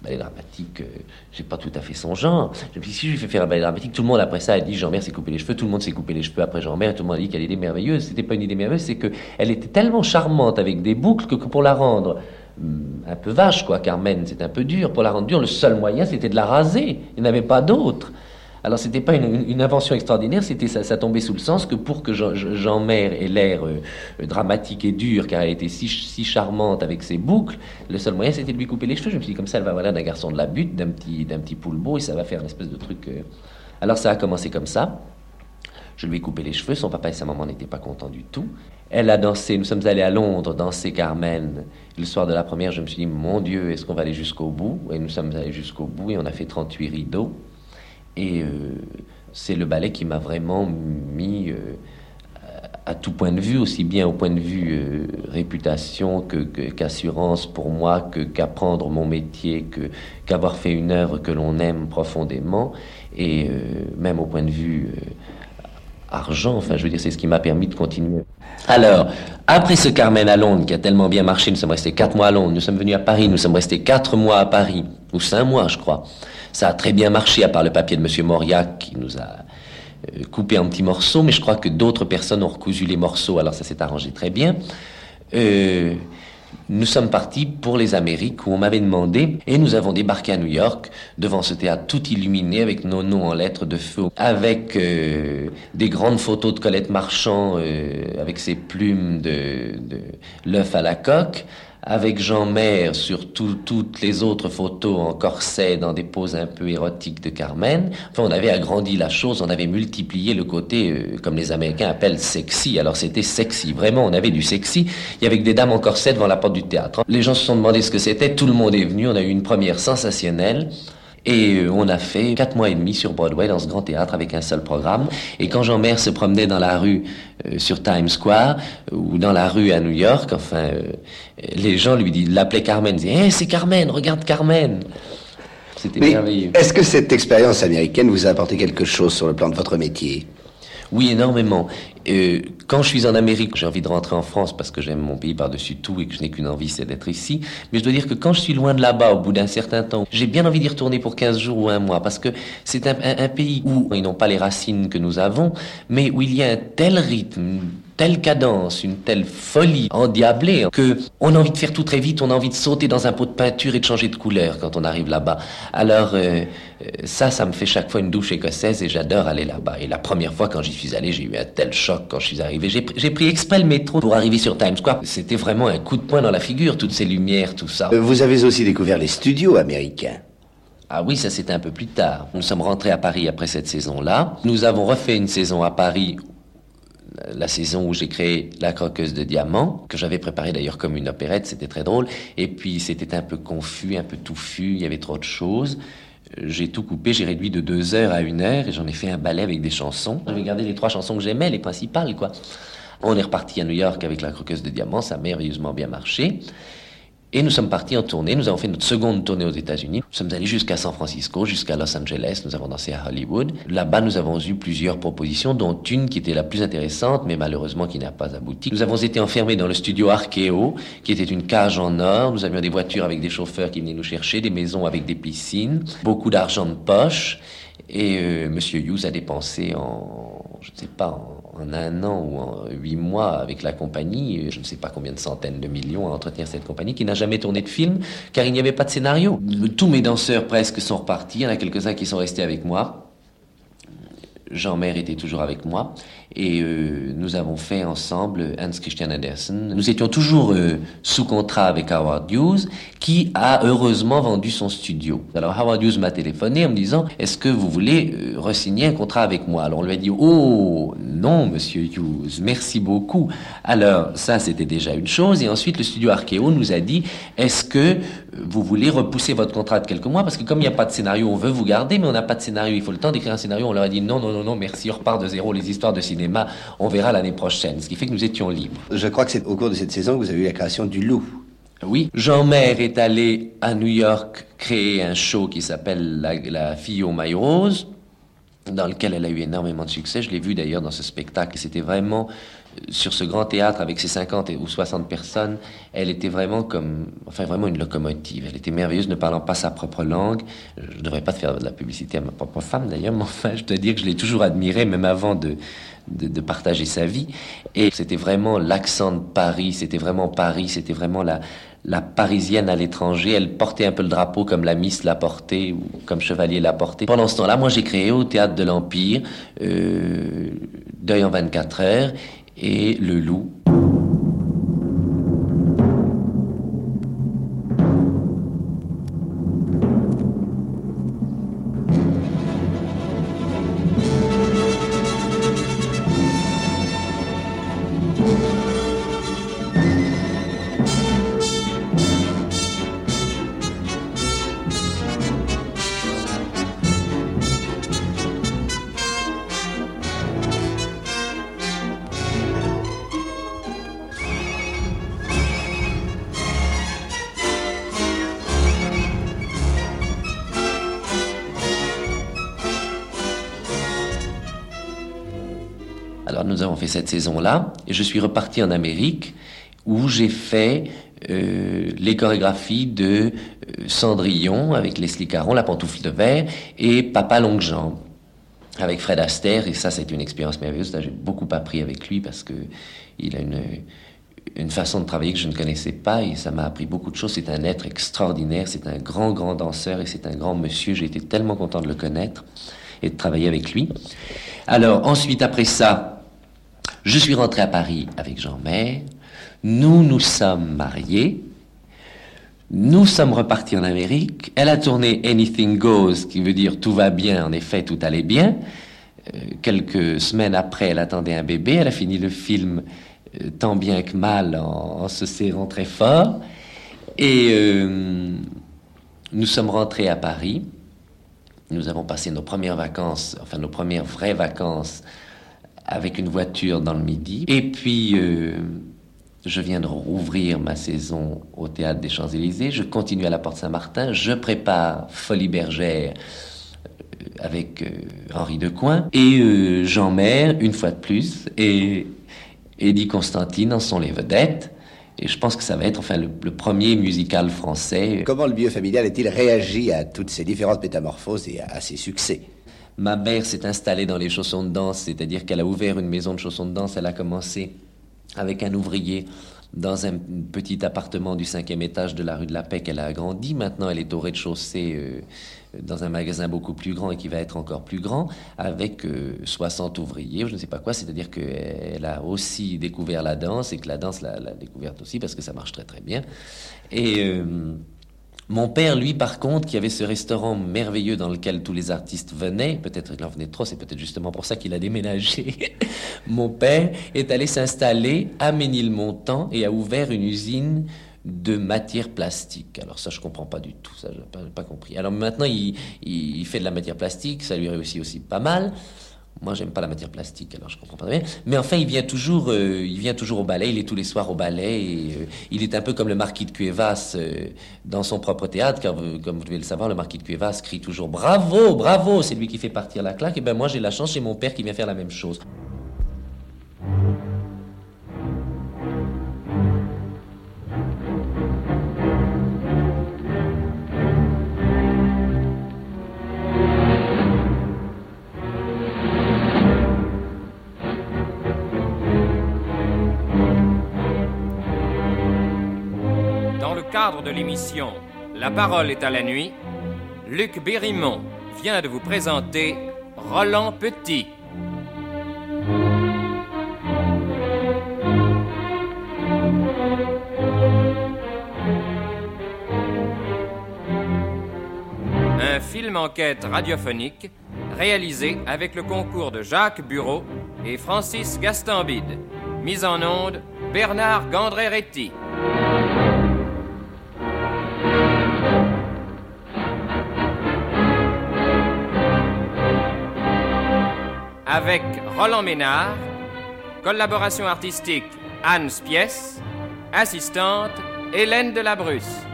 ballet dramatique, c'est pas tout à fait son genre. Je me suis si je lui fais faire un ballet dramatique, tout le monde après ça a dit Jean Maire s'est coupé les cheveux, tout le monde s'est coupé les cheveux après Jean Maire, tout le monde a dit qu'elle était merveilleuse. C'était pas une idée merveilleuse, c'est qu'elle était tellement charmante avec des boucles que, pour la rendre hum, un peu vache, quoi, Carmen, c'est un peu dur. Pour la rendre dure, le seul moyen, c'était de la raser. Il n'y avait pas d'autre. Alors c'était pas une, invention extraordinaire, c'était ça, ça, tombait sous le sens que pour que Jean, Jean ait l'air euh, dramatique et dur, car elle était si, si charmante avec ses boucles, le seul moyen c'était de lui couper les cheveux. Je me suis dit comme ça, elle va voilà d'un garçon de la butte, d'un petit, d'un petit poule beau, et ça va faire une espèce de truc. Euh. Alors ça a commencé comme ça. Je lui ai coupé les cheveux, son papa et sa maman n'étaient pas contents du tout. Elle a dansé, nous sommes allés à Londres danser Carmen. Le soir de la première, je me suis dit, mon Dieu, est-ce qu'on va aller jusqu'au bout? Et nous sommes allés jusqu'au bout et on a fait 38 rideaux. Et euh, c'est le ballet qui m'a vraiment mis euh, à tout point de vue, aussi bien au point de vue euh, réputation qu'assurance pour moi qu'apprendre mon métier, qu'avoir fait une œuvre que l'on aime profondément et même au point de vue argent, enfin je veux dire c'est ce qui m'a permis de continuer. Alors, après ce Carmen à Londres qui a tellement bien marché, nous sommes restés quatre mois à Londres, nous sommes venus à Paris, nous sommes restés quatre mois à Paris, ou cinq mois je crois. Ça a très bien marché à part le papier de Monsieur Mauriac qui nous a euh, coupé en petits morceaux, mais je crois que d'autres personnes ont recousu les morceaux, alors ça s'est arrangé très bien. Euh, nous sommes partis pour les Amériques où on m'avait demandé et nous avons débarqué à New York devant ce théâtre tout illuminé avec nos noms en lettres de feu, avec euh, des grandes photos de Colette Marchand avec ses plumes de l'œuf à la coque, avec Jean Maire sur toutes les autres photos en corset dans des poses un peu érotiques de Carmen. Enfin, on avait agrandi la chose, on avait multiplié le côté, euh, comme les Américains appellent sexy. Alors c'était sexy, vraiment, on avait du sexy. Il y avait des dames en corset devant la porte du théâtre. Les gens se sont demandé ce que c'était, tout le monde est venu, on a eu une première sensationnelle. Et euh, on a fait quatre mois et demi sur Broadway dans ce grand théâtre avec un seul programme. Et quand Jean Maire se promenait dans la rue euh, sur Times Square ou dans la rue à New York, enfin, euh, les gens lui disaient, l'appelaient Carmen, disaient, hey, c'est Carmen, regarde Carmen. C'était merveilleux.
Est-ce que cette expérience américaine vous a apporté quelque chose sur le plan de votre métier?
Oui, énormément. Quand je suis en Amérique, j'ai envie de rentrer en France parce que j'aime mon pays par-dessus tout et que je n'ai qu'une envie, c'est d'être ici. Mais je dois dire que quand je suis loin de là-bas, au bout d'un certain temps, j'ai bien envie d'y retourner pour 15 jours ou un mois parce que c'est un, un, pays où ils n'ont pas les racines que nous avons, mais où il y a un tel rythme, telle cadence, une telle folie endiablée que on a envie de faire tout très vite, on a envie de sauter dans un pot de peinture et de changer de couleur quand on arrive là-bas. Alors euh, euh, ça, ça me fait chaque fois une douche écossaise et j'adore aller là-bas. Et la première fois quand j'y suis allé, j'ai eu un tel choc quand je suis arrivé. J'ai pris exprès le métro pour arriver sur Times Square. C'était vraiment un coup de poing dans la figure, toutes ces lumières, tout ça.
Euh, vous avez aussi découvert les studios américains.
Ah oui, ça c'était un peu plus tard. Nous sommes rentrés à Paris après cette saison-là. Nous avons refait une saison à Paris la saison où j'ai créé La croqueuse de diamants, que j'avais préparé d'ailleurs comme une opérette, c'était très drôle. Et puis c'était un peu confus, un peu touffu, il y avait trop de choses. J'ai tout coupé, j'ai réduit de deux heures à une heure et j'en ai fait un ballet avec des chansons. J'avais gardé les trois chansons que j'aimais, les principales, quoi. On est reparti à New York avec La croqueuse de diamants, ça a merveilleusement bien marché. Et nous sommes partis en tournée. Nous avons fait notre seconde tournée aux États-Unis. Nous sommes allés jusqu'à San Francisco, jusqu'à Los Angeles. Nous avons dansé à Hollywood. Là-bas, nous avons eu plusieurs propositions, dont une qui était la plus intéressante, mais malheureusement qui n'a pas abouti. Nous avons été enfermés dans le studio Arkeo, qui était une cage en or. Nous avions des voitures avec des chauffeurs qui venaient nous chercher, des maisons avec des piscines, beaucoup d'argent de poche. Et euh, Monsieur Hughes a dépensé en, je ne sais pas, en, un an ou en huit mois avec la compagnie, je ne sais pas combien de centaines de millions à entretenir cette compagnie, qui n'a jamais tourné de film, car il n'y avait pas de scénario. Tous mes danseurs presque sont repartis, il y en a quelques-uns qui sont restés avec moi. Jean Maire était toujours avec moi et euh, nous avons fait ensemble Hans Christian Andersen. Nous étions toujours euh, sous contrat avec Howard Hughes qui a heureusement vendu son studio. Alors Howard Hughes m'a téléphoné en me disant est-ce que vous voulez euh, resigner un contrat avec moi? Alors on lui a dit oh non monsieur Hughes merci beaucoup. Alors ça c'était déjà une chose et ensuite le studio Arkeo nous a dit est-ce que vous voulez repousser votre contrat de quelques mois? Parce que comme il n'y a pas de scénario on veut vous garder mais on n'a pas de scénario il faut le temps d'écrire un scénario on leur a dit non non non non merci on repart de zéro les histoires de cinéma on verra l'année prochaine, ce qui fait que nous étions libres.
Je crois que c'est au cours de cette saison que vous avez eu la création du loup.
Oui, Jean Maire est allé à New York créer un show qui s'appelle la, fille aux mailles roses, dans lequel elle a eu énormément de succès. Je l'ai vu d'ailleurs dans ce spectacle. C'était vraiment sur ce grand théâtre avec ses 50 ou 60 personnes, elle était vraiment comme, enfin vraiment une locomotive. Elle était merveilleuse, ne parlant pas sa propre langue. Je ne devrais pas faire de la publicité à ma propre femme d'ailleurs, mais enfin, je dois dire que je l'ai toujours admirée, même avant de, de, partager sa vie. Et c'était vraiment l'accent de Paris, c'était vraiment Paris, c'était vraiment la, la parisienne à l'étranger. Elle portait un peu le drapeau comme la Miss l'a porté ou comme Chevalier l'a porté. Pendant ce temps-là, moi j'ai créé au Théâtre de l'Empire euh, Deuil en 24 heures et Le Loup. Cette saison-là, et je suis reparti en Amérique, où j'ai fait euh, les chorégraphies de euh, Cendrillon avec Leslie Caron, La pantoufle de verre, et Papa Longue Jambe avec Fred Astaire. Et ça, c'est une expérience merveilleuse. J'ai beaucoup appris avec lui parce que il a une façon de travailler que je ne connaissais pas et ça m'a appris beaucoup de choses. C'est un être extraordinaire, c'est un grand, grand danseur et c'est un grand monsieur. J'ai été tellement content de le connaître et de travailler avec lui. Alors, ensuite, après ça, je suis rentré à Paris avec Jean Maire. Nous nous sommes mariés. Nous sommes repartis en Amérique. Elle a tourné Anything Goes, qui veut dire tout va bien. En effet, tout allait bien. Euh, quelques semaines après, elle attendait un bébé. Elle a fini le film euh, tant bien que mal en, se serrant très fort. Et euh, nous sommes rentrés à Paris. Nous avons passé nos premières vacances, enfin nos premières vraies vacances, avec une voiture dans le midi. Et puis, je viens de rouvrir ma saison au théâtre des Champs-Élysées. Je continue à la Porte Saint-Martin. Je prépare Folie Bergère euh, avec euh, Henri Decoing. Et euh, Jean Maire, une fois de plus, et Eddie Constantine en sont les vedettes. Et je pense que ça va être enfin le, premier musical français.
Comment le milieu familial a-t-il réagi à toutes ces différentes métamorphoses et à, à ses succès?
Ma mère s'est installée dans les chaussons de danse, c'est-à-dire qu'elle a ouvert une maison de chaussons de danse. Elle a commencé avec un ouvrier dans un petit appartement du cinquième étage de la rue de la Paix qu'elle a agrandi. Maintenant, elle est au rez-de-chaussée euh, dans un magasin beaucoup plus grand et qui va être encore plus grand, avec 60 euh, ouvriers, je ne sais pas quoi. C'est-à-dire qu'elle a aussi découvert la danse et que la danse l'a découverte aussi parce que ça marche très très bien. Euh, mon père, lui, par contre, qui avait ce restaurant merveilleux dans lequel tous les artistes venaient, peut-être qu'il en venait trop, c'est peut-être justement pour ça qu'il a déménagé. Mon père est allé s'installer à Ménilmontant et a ouvert une usine de matière plastique. Alors ça, je comprends pas du tout, ça, je n'ai pas, compris. Alors maintenant, il, il, fait de la matière plastique, ça lui réussit aussi pas mal. Moi, j'aime pas la matière plastique, alors je comprends pas bien. Mais enfin, il vient toujours, euh, il vient toujours au ballet. Il est tous les soirs au ballet. Et, euh, il est un peu comme le marquis de Cuevas euh, dans son propre théâtre, car comme vous devez le savoir, le marquis de Cuevas crie toujours bravo, bravo. C'est lui qui fait partir la claque. Et ben moi, j'ai la chance, j'ai mon père qui vient faire la même chose.
De l'émission La parole est à la nuit, Luc Bérimont vient de vous présenter Roland Petit. Un film enquête radiophonique réalisé avec le concours de Jacques Bureau et Francis Gastambide. Mise en onde, Bernard Gandré-Réty. Roland Ménard, collaboration artistique Anne Spies, assistante Hélène Delabrusse.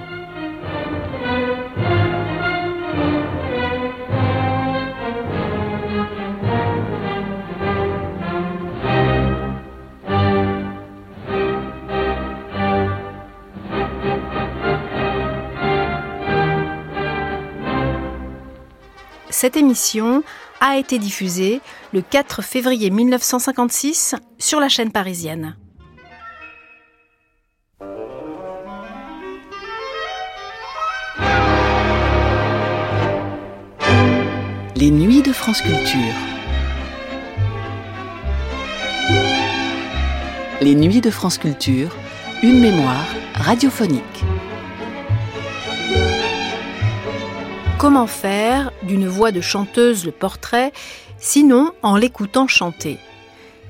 Cette émission a été diffusée le 4 février 1956 sur la chaîne parisienne.
Les nuits de France Culture. Les nuits de France Culture, une mémoire radiophonique.
Comment faire d'une voix de chanteuse le portrait, sinon en l'écoutant chanter.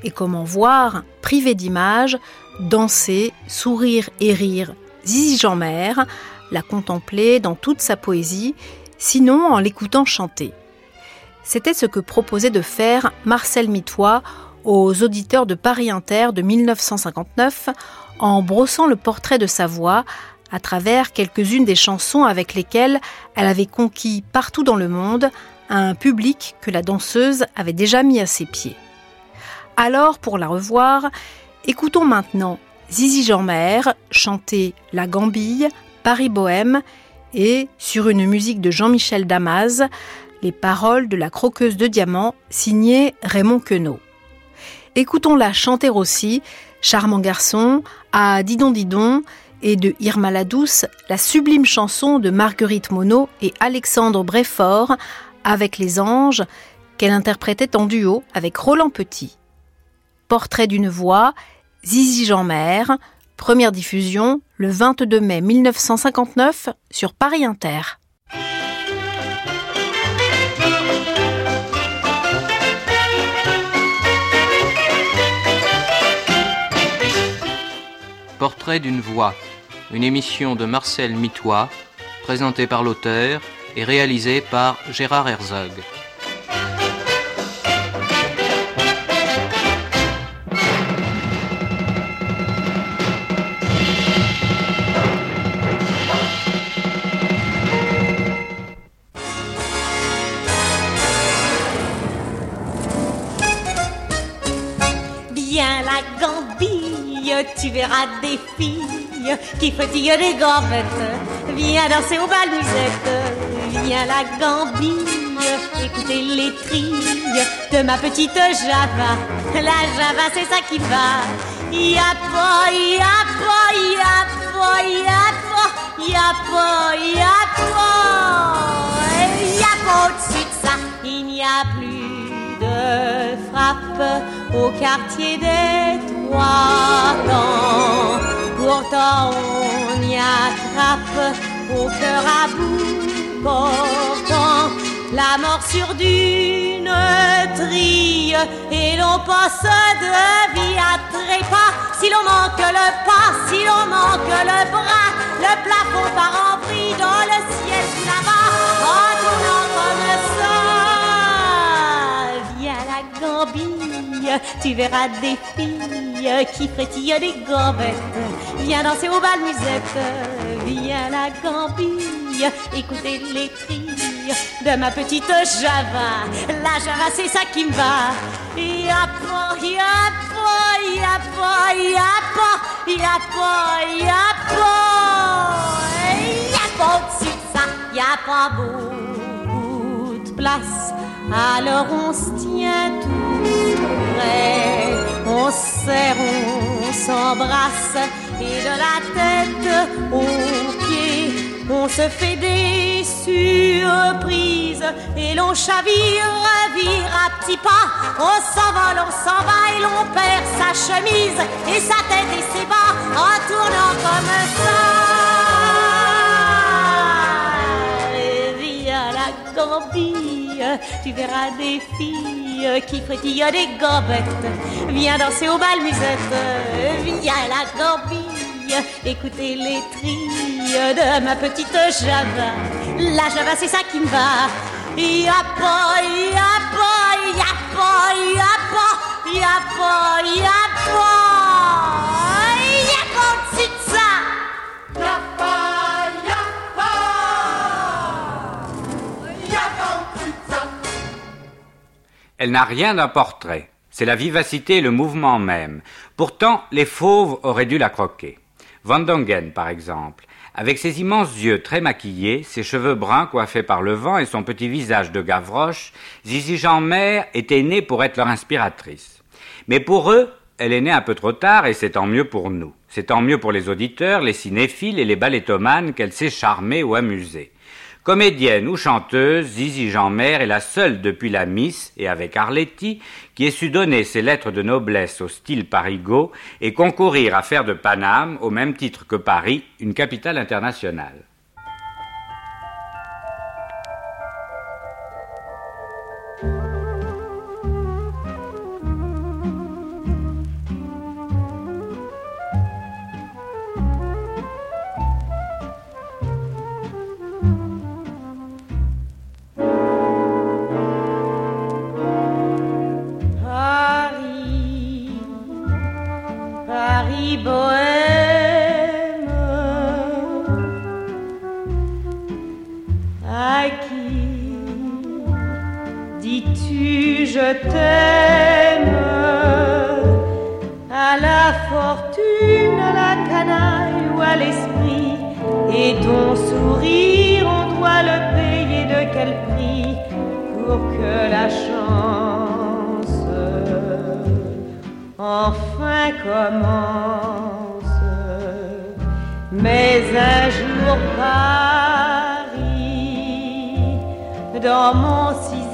Et comment voir, privé d'image, danser, sourire et rire. Zizi Jean-Mère, la contempler dans toute sa poésie, sinon en l'écoutant chanter. C'était ce que proposait de faire Marcel Mitois aux auditeurs de Paris Inter de 1959 en brossant le portrait de sa voix à travers quelques-unes des chansons avec lesquelles elle avait conquis partout dans le monde un public que la danseuse avait déjà mis à ses pieds. Alors, pour la revoir, écoutons maintenant Zizi Jeanmer chanter La Gambille, Paris Bohème et, sur une musique de Jean-Michel Damas, les paroles de la croqueuse de diamants signée Raymond Queneau. Écoutons-la chanter aussi, Charmant garçon, à Didon Didon et de Irma la Douce, la sublime chanson de Marguerite Monod et Alexandre Bréfort avec les anges qu'elle interprétait en duo avec Roland Petit. Portrait d'une voix, Zizi Jeanmer, première diffusion le 22 mai 1959 sur Paris Inter.
Portrait d'une voix, une émission de Marcel Mitois, présentée par l'auteur et réalisée par Gérard Herzog.
tu verras des filles qui frétillent des gambettes. Viens danser au bal musette, viens la gambille, écoutez les trilles de ma petite Java. La Java, c'est ça qui va. Y'a pas, y'a pas, y'a pas, y'a pas, y'a pas, y'a pas, y'a pas au-dessus de ça, il n'y a plus de frappe au quartier des Pourtant au cœur à bout portant la morsure d'une trille et l'on passe de vie à trépas si l'on manque le pas, si l'on manque le bras, le plafond part en vrille dans le ciel là-bas en tournant comme ça. Viens la gambille, tu verras des filles qui frétille des gambettes. Viens danser au bal musette, écoutez les trilles de ma petite Java. La Java, c'est ça qui me va. Y'a pas, y'a pas, y'a pas, y'a pas, y'a pas, y'a pas, y'a pas au-dessus de ça, y'a pas beaucoup de place. Alors on se tient tout près, on serre, on s'embrasse et de la tête pieds, on se fait des surprises et l'on chavire, vire à petits pas, on s'envole, on s'en va et l'on perd sa chemise et sa tête et ses bas en tournant comme ça. Et via la Gambie tu verras des filles qui frétillent des gambettes. Viens danser au bal musette, viens la écoutez les trilles de ma petite Java. La Java, c'est ça qui me va. Y'a pas, y'a pas, y'a pas, y'a pas, y'a pas, y'a pas, y'a pas au-dessus de ça. Y'a pas.
Elle n'a rien d'un portrait. C'est la vivacité et le mouvement même. Pourtant, les fauves auraient dû la croquer. Van Dongen, par exemple. Avec ses immenses yeux très maquillés, ses cheveux bruns coiffés par le vent et son petit visage de gavroche, Zizi Jean-Mère était née pour être leur inspiratrice. Mais pour eux, elle est née un peu trop tard et c'est tant mieux pour nous. C'est tant mieux pour les auditeurs, les cinéphiles et les ballettomanes qu'elle sait charmer ou amuser. Comédienne ou chanteuse, Zizi Jeanmer est la seule depuis la Miss et avec Arletty qui ait su donner ses lettres de noblesse au style parigot et concourir à faire de Paname, au même titre que Paris, une capitale internationale.
bohème À qui
dis-tu je t'aime? À la fortune, à la canaille ou à l'esprit Et ton sourire, on doit le payer de quel prix Pour que la chance enfin commence. Mais un jour Paris, dans mon sixième,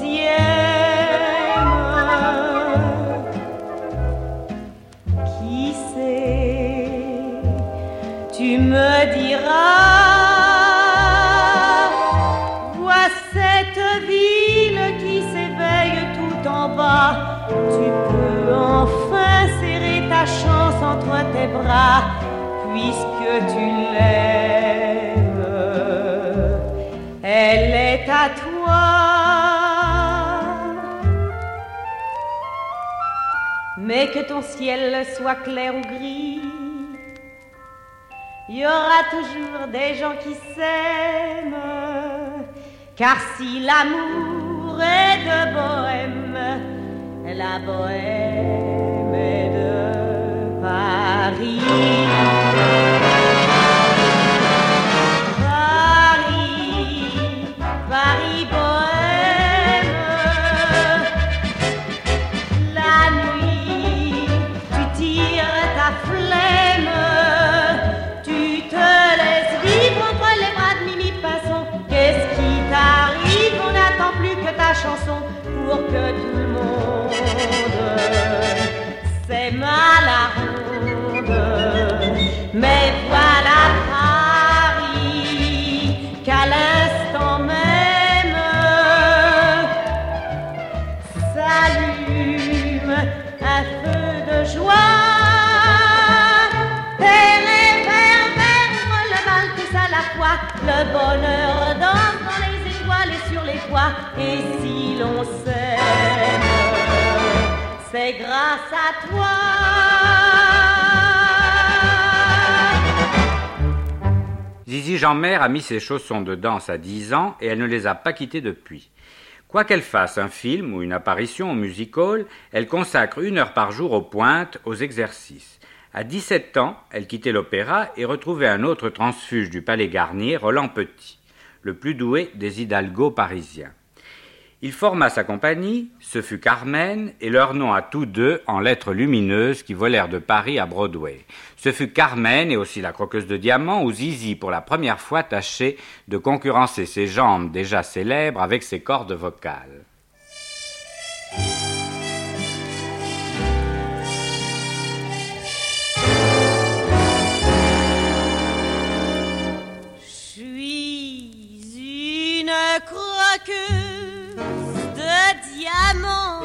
que ton ciel soit clair ou gris, il y aura toujours des gens qui s'aiment. Car si l'amour est de bohème, la bohème est de Paris. Toi.
Zizi Jeanmer a mis ses chaussons de danse à 10 ans et elle ne les a pas quittés depuis. Quoi qu'elle fasse un film ou une apparition au music hall, elle consacre une heure par jour aux pointes, aux exercices. À 17 ans, elle quittait l'opéra et retrouvait un autre transfuge du palais Garnier, Roland Petit, le plus doué des hidalgos parisiens. Il forma sa compagnie, ce fut Carmen, et leur nom à tous deux en lettres lumineuses qui volèrent de Paris à Broadway. Ce fut Carmen et aussi la croqueuse de diamants où Zizi pour la première fois tâchait de concurrencer ses jambes déjà célèbres avec ses cordes vocales.
Je suis une croqueuse de diamants.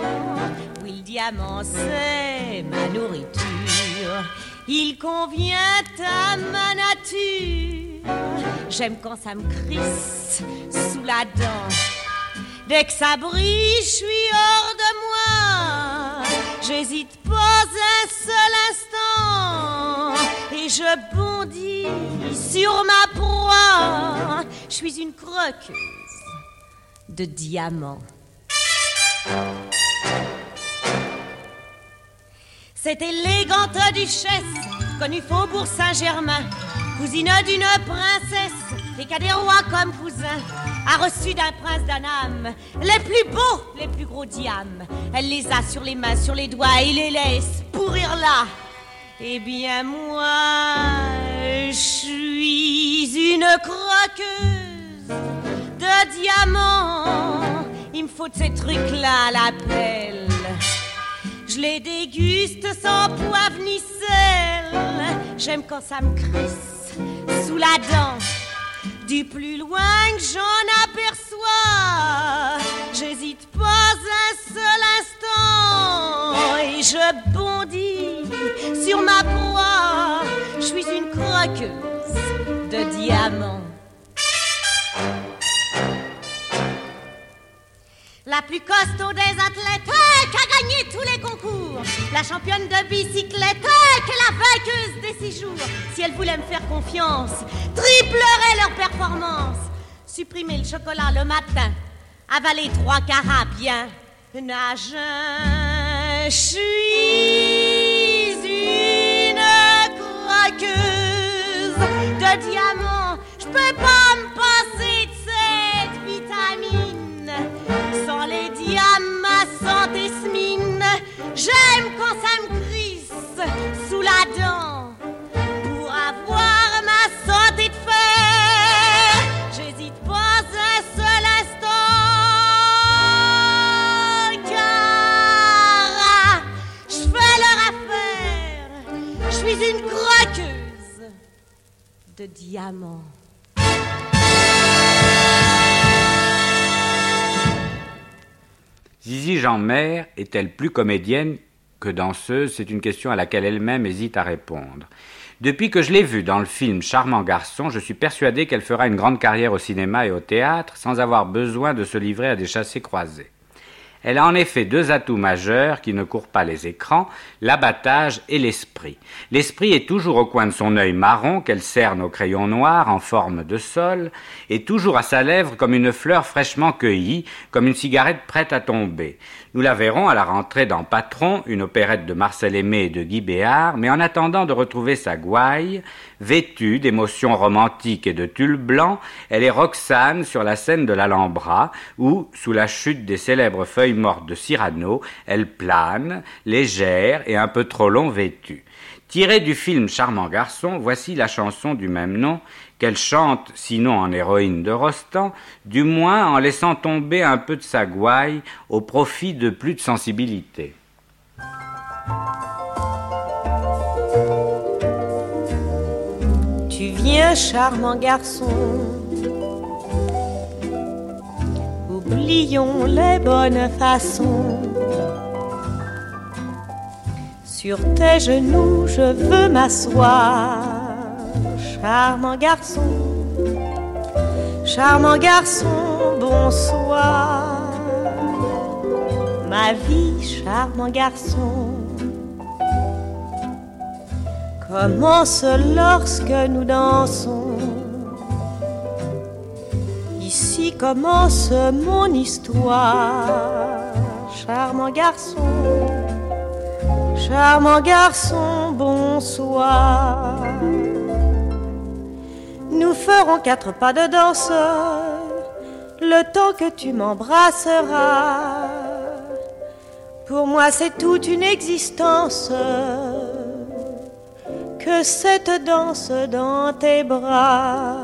Oui, le diamant, c'est ma nourriture. Il convient à ma nature. J'aime quand ça me crisse sous la dent. Dès que ça brille, je suis hors de moi. J'hésite pas un seul instant. Et je bondis sur ma proie. Je suis une croqueuse de diamants. Cette élégante duchesse, connue faubourg Saint-Germain, cousine d'une princesse, et qu'a des rois comme cousins, a reçu d'un prince d'Anam les plus beaux, les plus gros diamants. Elle les a sur les mains, sur les doigts, et les laisse pourrir là. Eh bien, moi, je suis une croqueuse de diamants. Il me faut de ces trucs-là à la pelle. Je les déguste sans poivre ni sel. J'aime quand ça me crisse sous la dent. Du plus loin que j'en aperçois, j'hésite pas un seul instant et je bondis sur ma proie. Je suis une croqueuse de diamants. La plus costaud des athlètes euh, qui a gagné tous les concours. La championne de bicyclette euh, qui est la vainqueuse des six jours. Si elle voulait me faire confiance, triplerait leur performance. Supprimer le chocolat le matin, avaler trois carats bien. Je suis une croqueuse de diamants. Je peux pas sous la dent pour avoir ma santé de fer. J'hésite pas un seul instant, car je fais leur affaire. Je suis une croqueuse de diamants.
Zizi Jeanmaire est-elle plus comédienne que danseuse C'est une question à laquelle elle-même hésite à répondre. Depuis que je l'ai vue dans le film Charmant garçon, je suis persuadé qu'elle fera une grande carrière au cinéma et au théâtre sans avoir besoin de se livrer à des chassés croisés. Elle a en effet deux atouts majeurs qui ne courent pas les écrans, l'abattage et l'esprit. L'esprit est toujours au coin de son œil marron qu'elle cerne au crayon noir en forme de sol, et toujours à sa lèvre comme une fleur fraîchement cueillie, comme une cigarette prête à tomber. Nous la verrons à la rentrée dans Patron, une opérette de Marcel Aimé et de Guy Béard, mais en attendant de retrouver sa gouaille, vêtue d'émotions romantiques et de tulle blanc, elle est Roxane sur la scène de l'Alhambra, où, sous la chute des célèbres feuilles mortes de Cyrano, elle plane, légère et un peu trop long vêtue. Tirée du film Charmant garçon, voici la chanson du même nom qu'elle chante, sinon en héroïne de Rostand, du moins en laissant tomber un peu de sa gouaille au profit de plus de sensibilité.
Charmant garçon. Oublions les bonnes façons. Sur tes genoux, je veux m'asseoir. Charmant garçon, charmant garçon, bonsoir. Ma vie, charmant garçon commence lorsque nous dansons. Ici commence mon histoire, charmant garçon, charmant garçon, bonsoir. Nous ferons quatre pas de danse, le temps que tu m'embrasseras. Pour moi, c'est toute une existence que cette danse dans tes bras.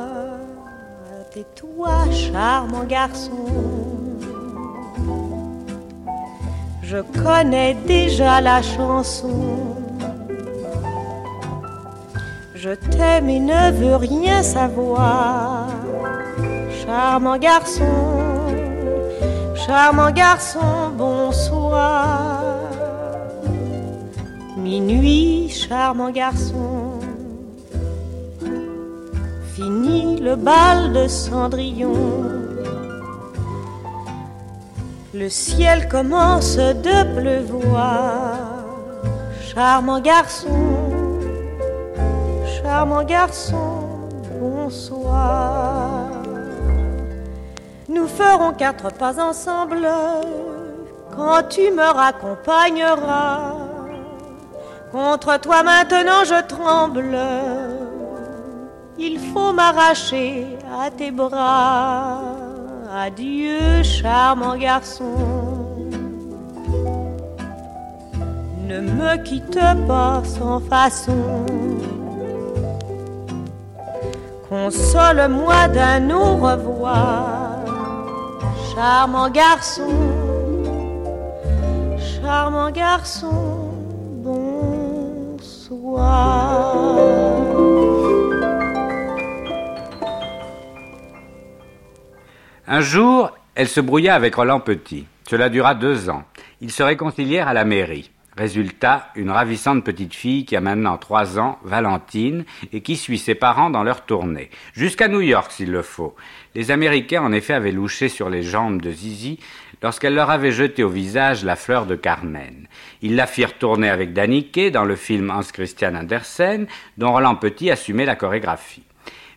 Tais-toi, charmant garçon. Je connais déjà la chanson. Je t'aime et ne veux rien savoir. Charmant garçon, charmant garçon, bonsoir. Minuit, charmant garçon. Fini le bal de Cendrillon. Le ciel commence de pleuvoir. Charmant garçon, charmant garçon, bonsoir. Nous ferons quatre pas ensemble quand tu me raccompagneras. Contre toi maintenant je tremble. Il faut m'arracher à tes bras. Adieu, charmant garçon. Ne me quitte pas sans façon. Console-moi d'un au revoir, charmant garçon, charmant garçon,
Un jour, elle se brouilla avec Roland Petit. Cela dura deux ans. Ils se réconcilièrent à la mairie. Résultat, une ravissante petite fille qui a maintenant trois ans, Valentine, et qui suit ses parents dans leur tournée. Jusqu'à New York s'il le faut. Les Américains en effet avaient louché sur les jambes de Zizi lorsqu'elle leur avait jeté au visage la fleur de Carmen. Ils la firent tourner avec Daniké dans le film Hans Christian Andersen, dont Roland Petit assumait la chorégraphie.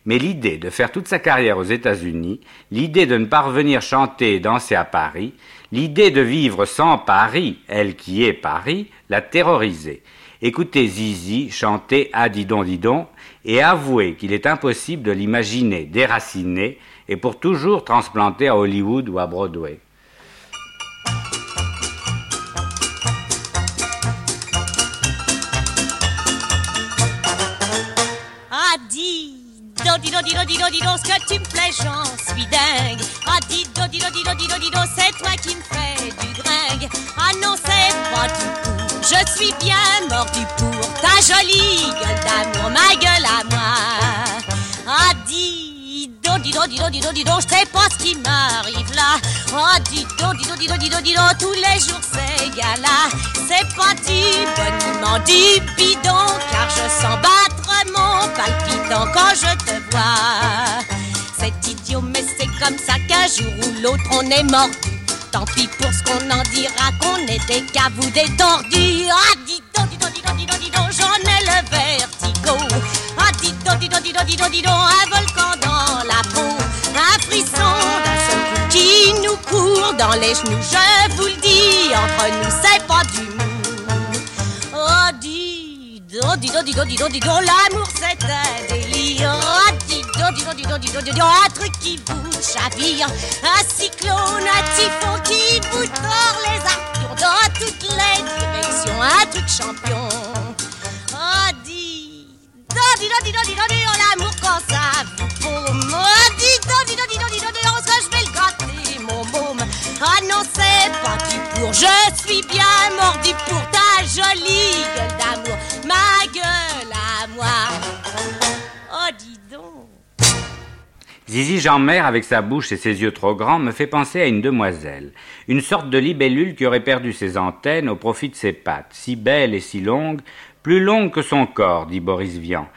Mais l'idée de faire toute sa carrière aux États-Unis, l'idée de ne pas revenir chanter et danser à Paris, l'idée de vivre sans Paris, elle qui est Paris, l'a terrorisée. Écoutez Zizi chanter Ah didon didon et avouez qu'il est impossible de l'imaginer déraciné et pour toujours transplanter à Hollywood ou à Broadway.
Ah, dis dis dis dis dis ce que tu me plais, j'en suis dingue. Ah, dis donc, dis dis dis dis c'est toi qui me fais du gringue. Ah non, c'est tout. Je suis bien mordu pour ta jolie gueule d'amour, ma gueule à moi. Ah, dis do di do di do di do di do, je sais pas ce qui m'arrive là. Ah dis do di do di do di do di do, tous les jours c'est gala. C'est pas du boniment, du bidon, car je sens battre mon palpitant quand je te vois. C'est idiot, mais c'est comme ça qu'un jour ou l'autre on est mort. Tant pis pour ce qu'on en dira, qu'on est des cavous, des tordus. Ah, dis donc, dis donc, dis donc, dis donc, dis donc, j'en ai le Ah, dis donc, dis donc, dis donc, dis donc, un volcan dans la peau. Un frisson d'un seul qui nous court dans les genoux. Je vous le dis, entre nous, c'est pas du mou. Oh, dis donc, dis donc, dis donc, dis donc, dis donc, l'amour c'est un délire. Oh, dis donc, dis donc, dis donc, dis donc, dis donc, un truc qui vous chavire. Un cyclone, un typhon qui vous tord les artures dans toutes les directions. Un truc champion. Dis donc, dis.
Zizi Jeanmer, avec sa bouche et ses yeux trop grands, me fait penser à une demoiselle, une sorte de libellule qui aurait perdu ses antennes au profit de ses pattes, si belle et si longue, plus longue que son corps, dit Boris Vian.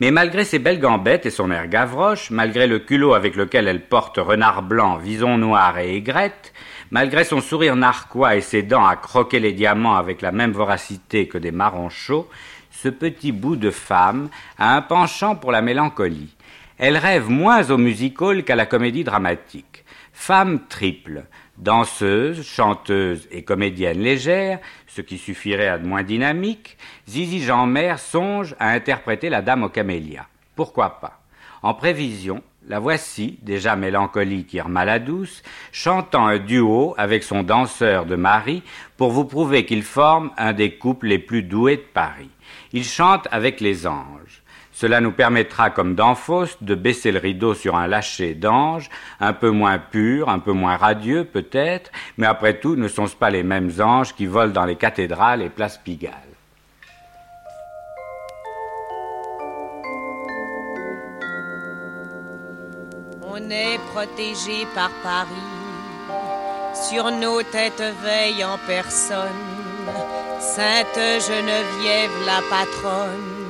Mais malgré ses belles gambettes et son air gavroche, malgré le culot avec lequel elle porte renard blanc, vison noir et aigrette, malgré son sourire narquois et ses dents à croquer les diamants avec la même voracité que des marrons chauds, ce petit bout de femme a un penchant pour la mélancolie. Elle rêve moins au musical qu'à la comédie dramatique. Femme triple, danseuse, chanteuse et comédienne légère, ce qui suffirait à de moins dynamique, Zizi Jeanmer songe à interpréter la dame aux camélias. Pourquoi pas? En prévision, la voici, déjà mélancolique et la douce, chantant un duo avec son danseur de mari pour vous prouver qu'ils forment un des couples les plus doués de Paris. Ils chantent avec les anges. Cela nous permettra, comme dans Faust, de baisser le rideau sur un lâcher d'ange, un peu moins pur, un peu moins radieux peut-être, mais après tout, ne sont-ce pas les mêmes anges qui volent dans les cathédrales et places Pigalle?
On est protégé par Paris, sur nos têtes veille en personne, Sainte Geneviève la patronne,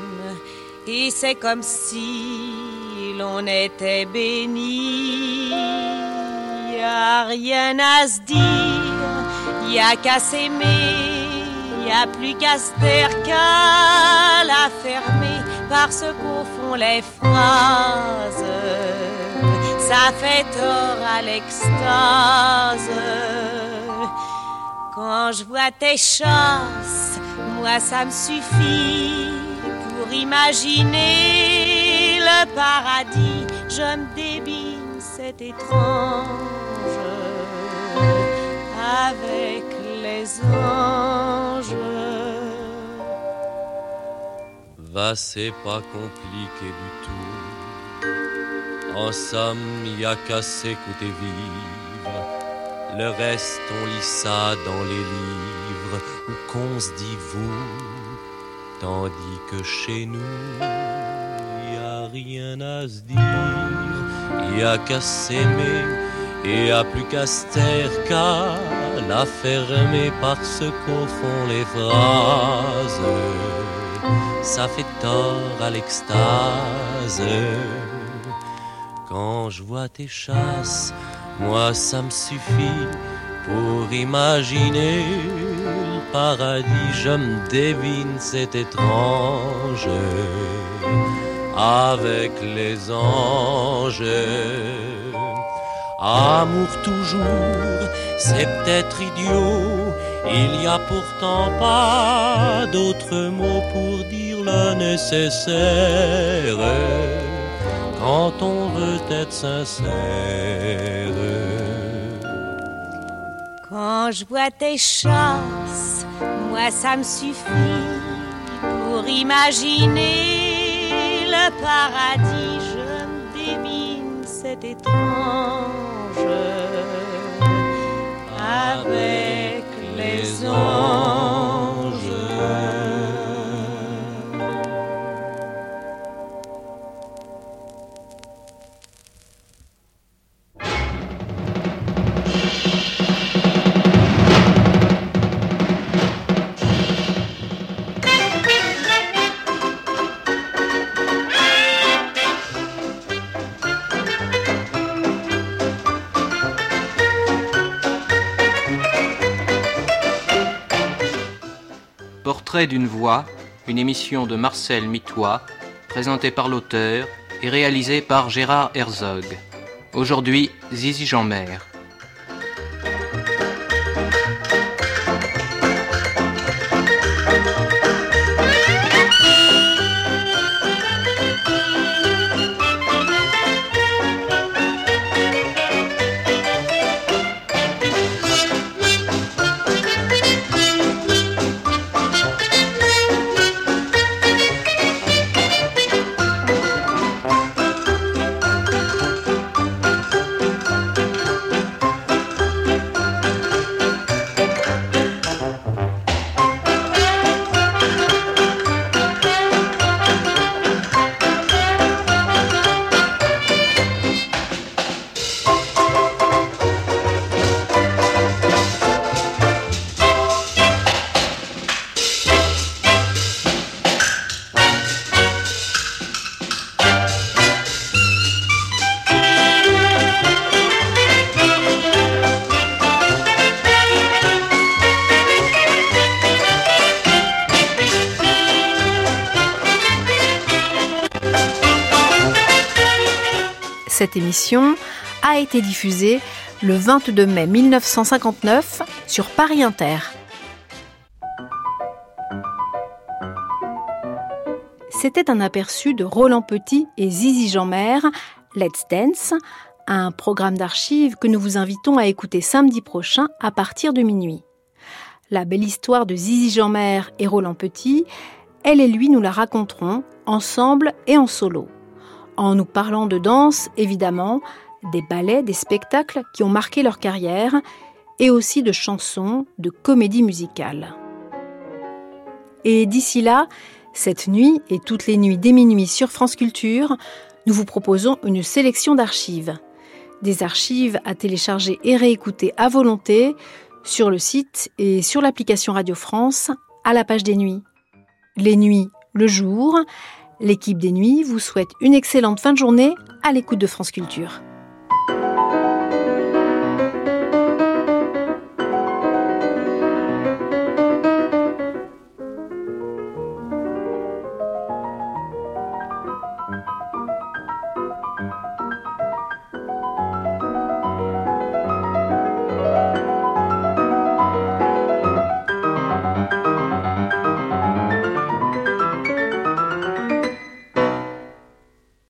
et c'est comme si l'on était béni. Y a rien à se dire, y a qu'à s'aimer, y a plus qu'à se taire qu'à la fermer, parce qu'au fond les phrases ça fait tort à l'extase. Quand je vois tes chasses, moi ça me suffit pour imaginer le paradis. Je me débine, c'est étrange avec les anges.
Va, c'est pas compliqué du tout. En somme, y a qu'à s'écouter vivre. Le reste, on lit ça dans les livres où qu'on se dit vous, tandis que chez nous, y a rien à se dire. Y a qu'à s'aimer et a plus qu'à se taire qu'à la fermer parce qu'au fond les phrases, ça fait tort à l'extase. Quand je vois tes chasses, moi ça me suffit pour imaginer paradis. Je me devine, c'est étrange avec les anges. Amour toujours, c'est peut-être idiot. Il n'y a pourtant pas d'autres mots pour dire le nécessaire quand on veut être sincère.
Quand je vois tes chasses, moi ça me suffit pour imaginer le paradis, je me démine, c'est étrange. Avec les anges.
Portrait d'une voix, une émission de Marcel Mitois, présentée par l'auteur et réalisée par Gérard Herzog. Aujourd'hui, Zizi Jeanmer.
Cette émission a été diffusée le 22 mai 1959 sur Paris Inter. C'était un aperçu de Roland Petit et Zizi Jeanmer, Let's Dance, un programme d'archives que nous vous invitons à écouter samedi prochain à partir de minuit. La belle histoire de Zizi Jeanmer et Roland Petit, elle et lui nous la raconterons ensemble et en solo en nous parlant de danse, évidemment, des ballets, des spectacles qui ont marqué leur carrière, et aussi de chansons, de comédies musicales. Et d'ici là, cette nuit et toutes les nuits dès minuit sur France Culture, nous vous proposons une sélection d'archives. Des archives à télécharger et réécouter à volonté sur le site et sur l'application Radio France à la page des nuits. Les nuits le jour, L'équipe des nuits vous souhaite une excellente fin de journée à l'écoute de France Culture.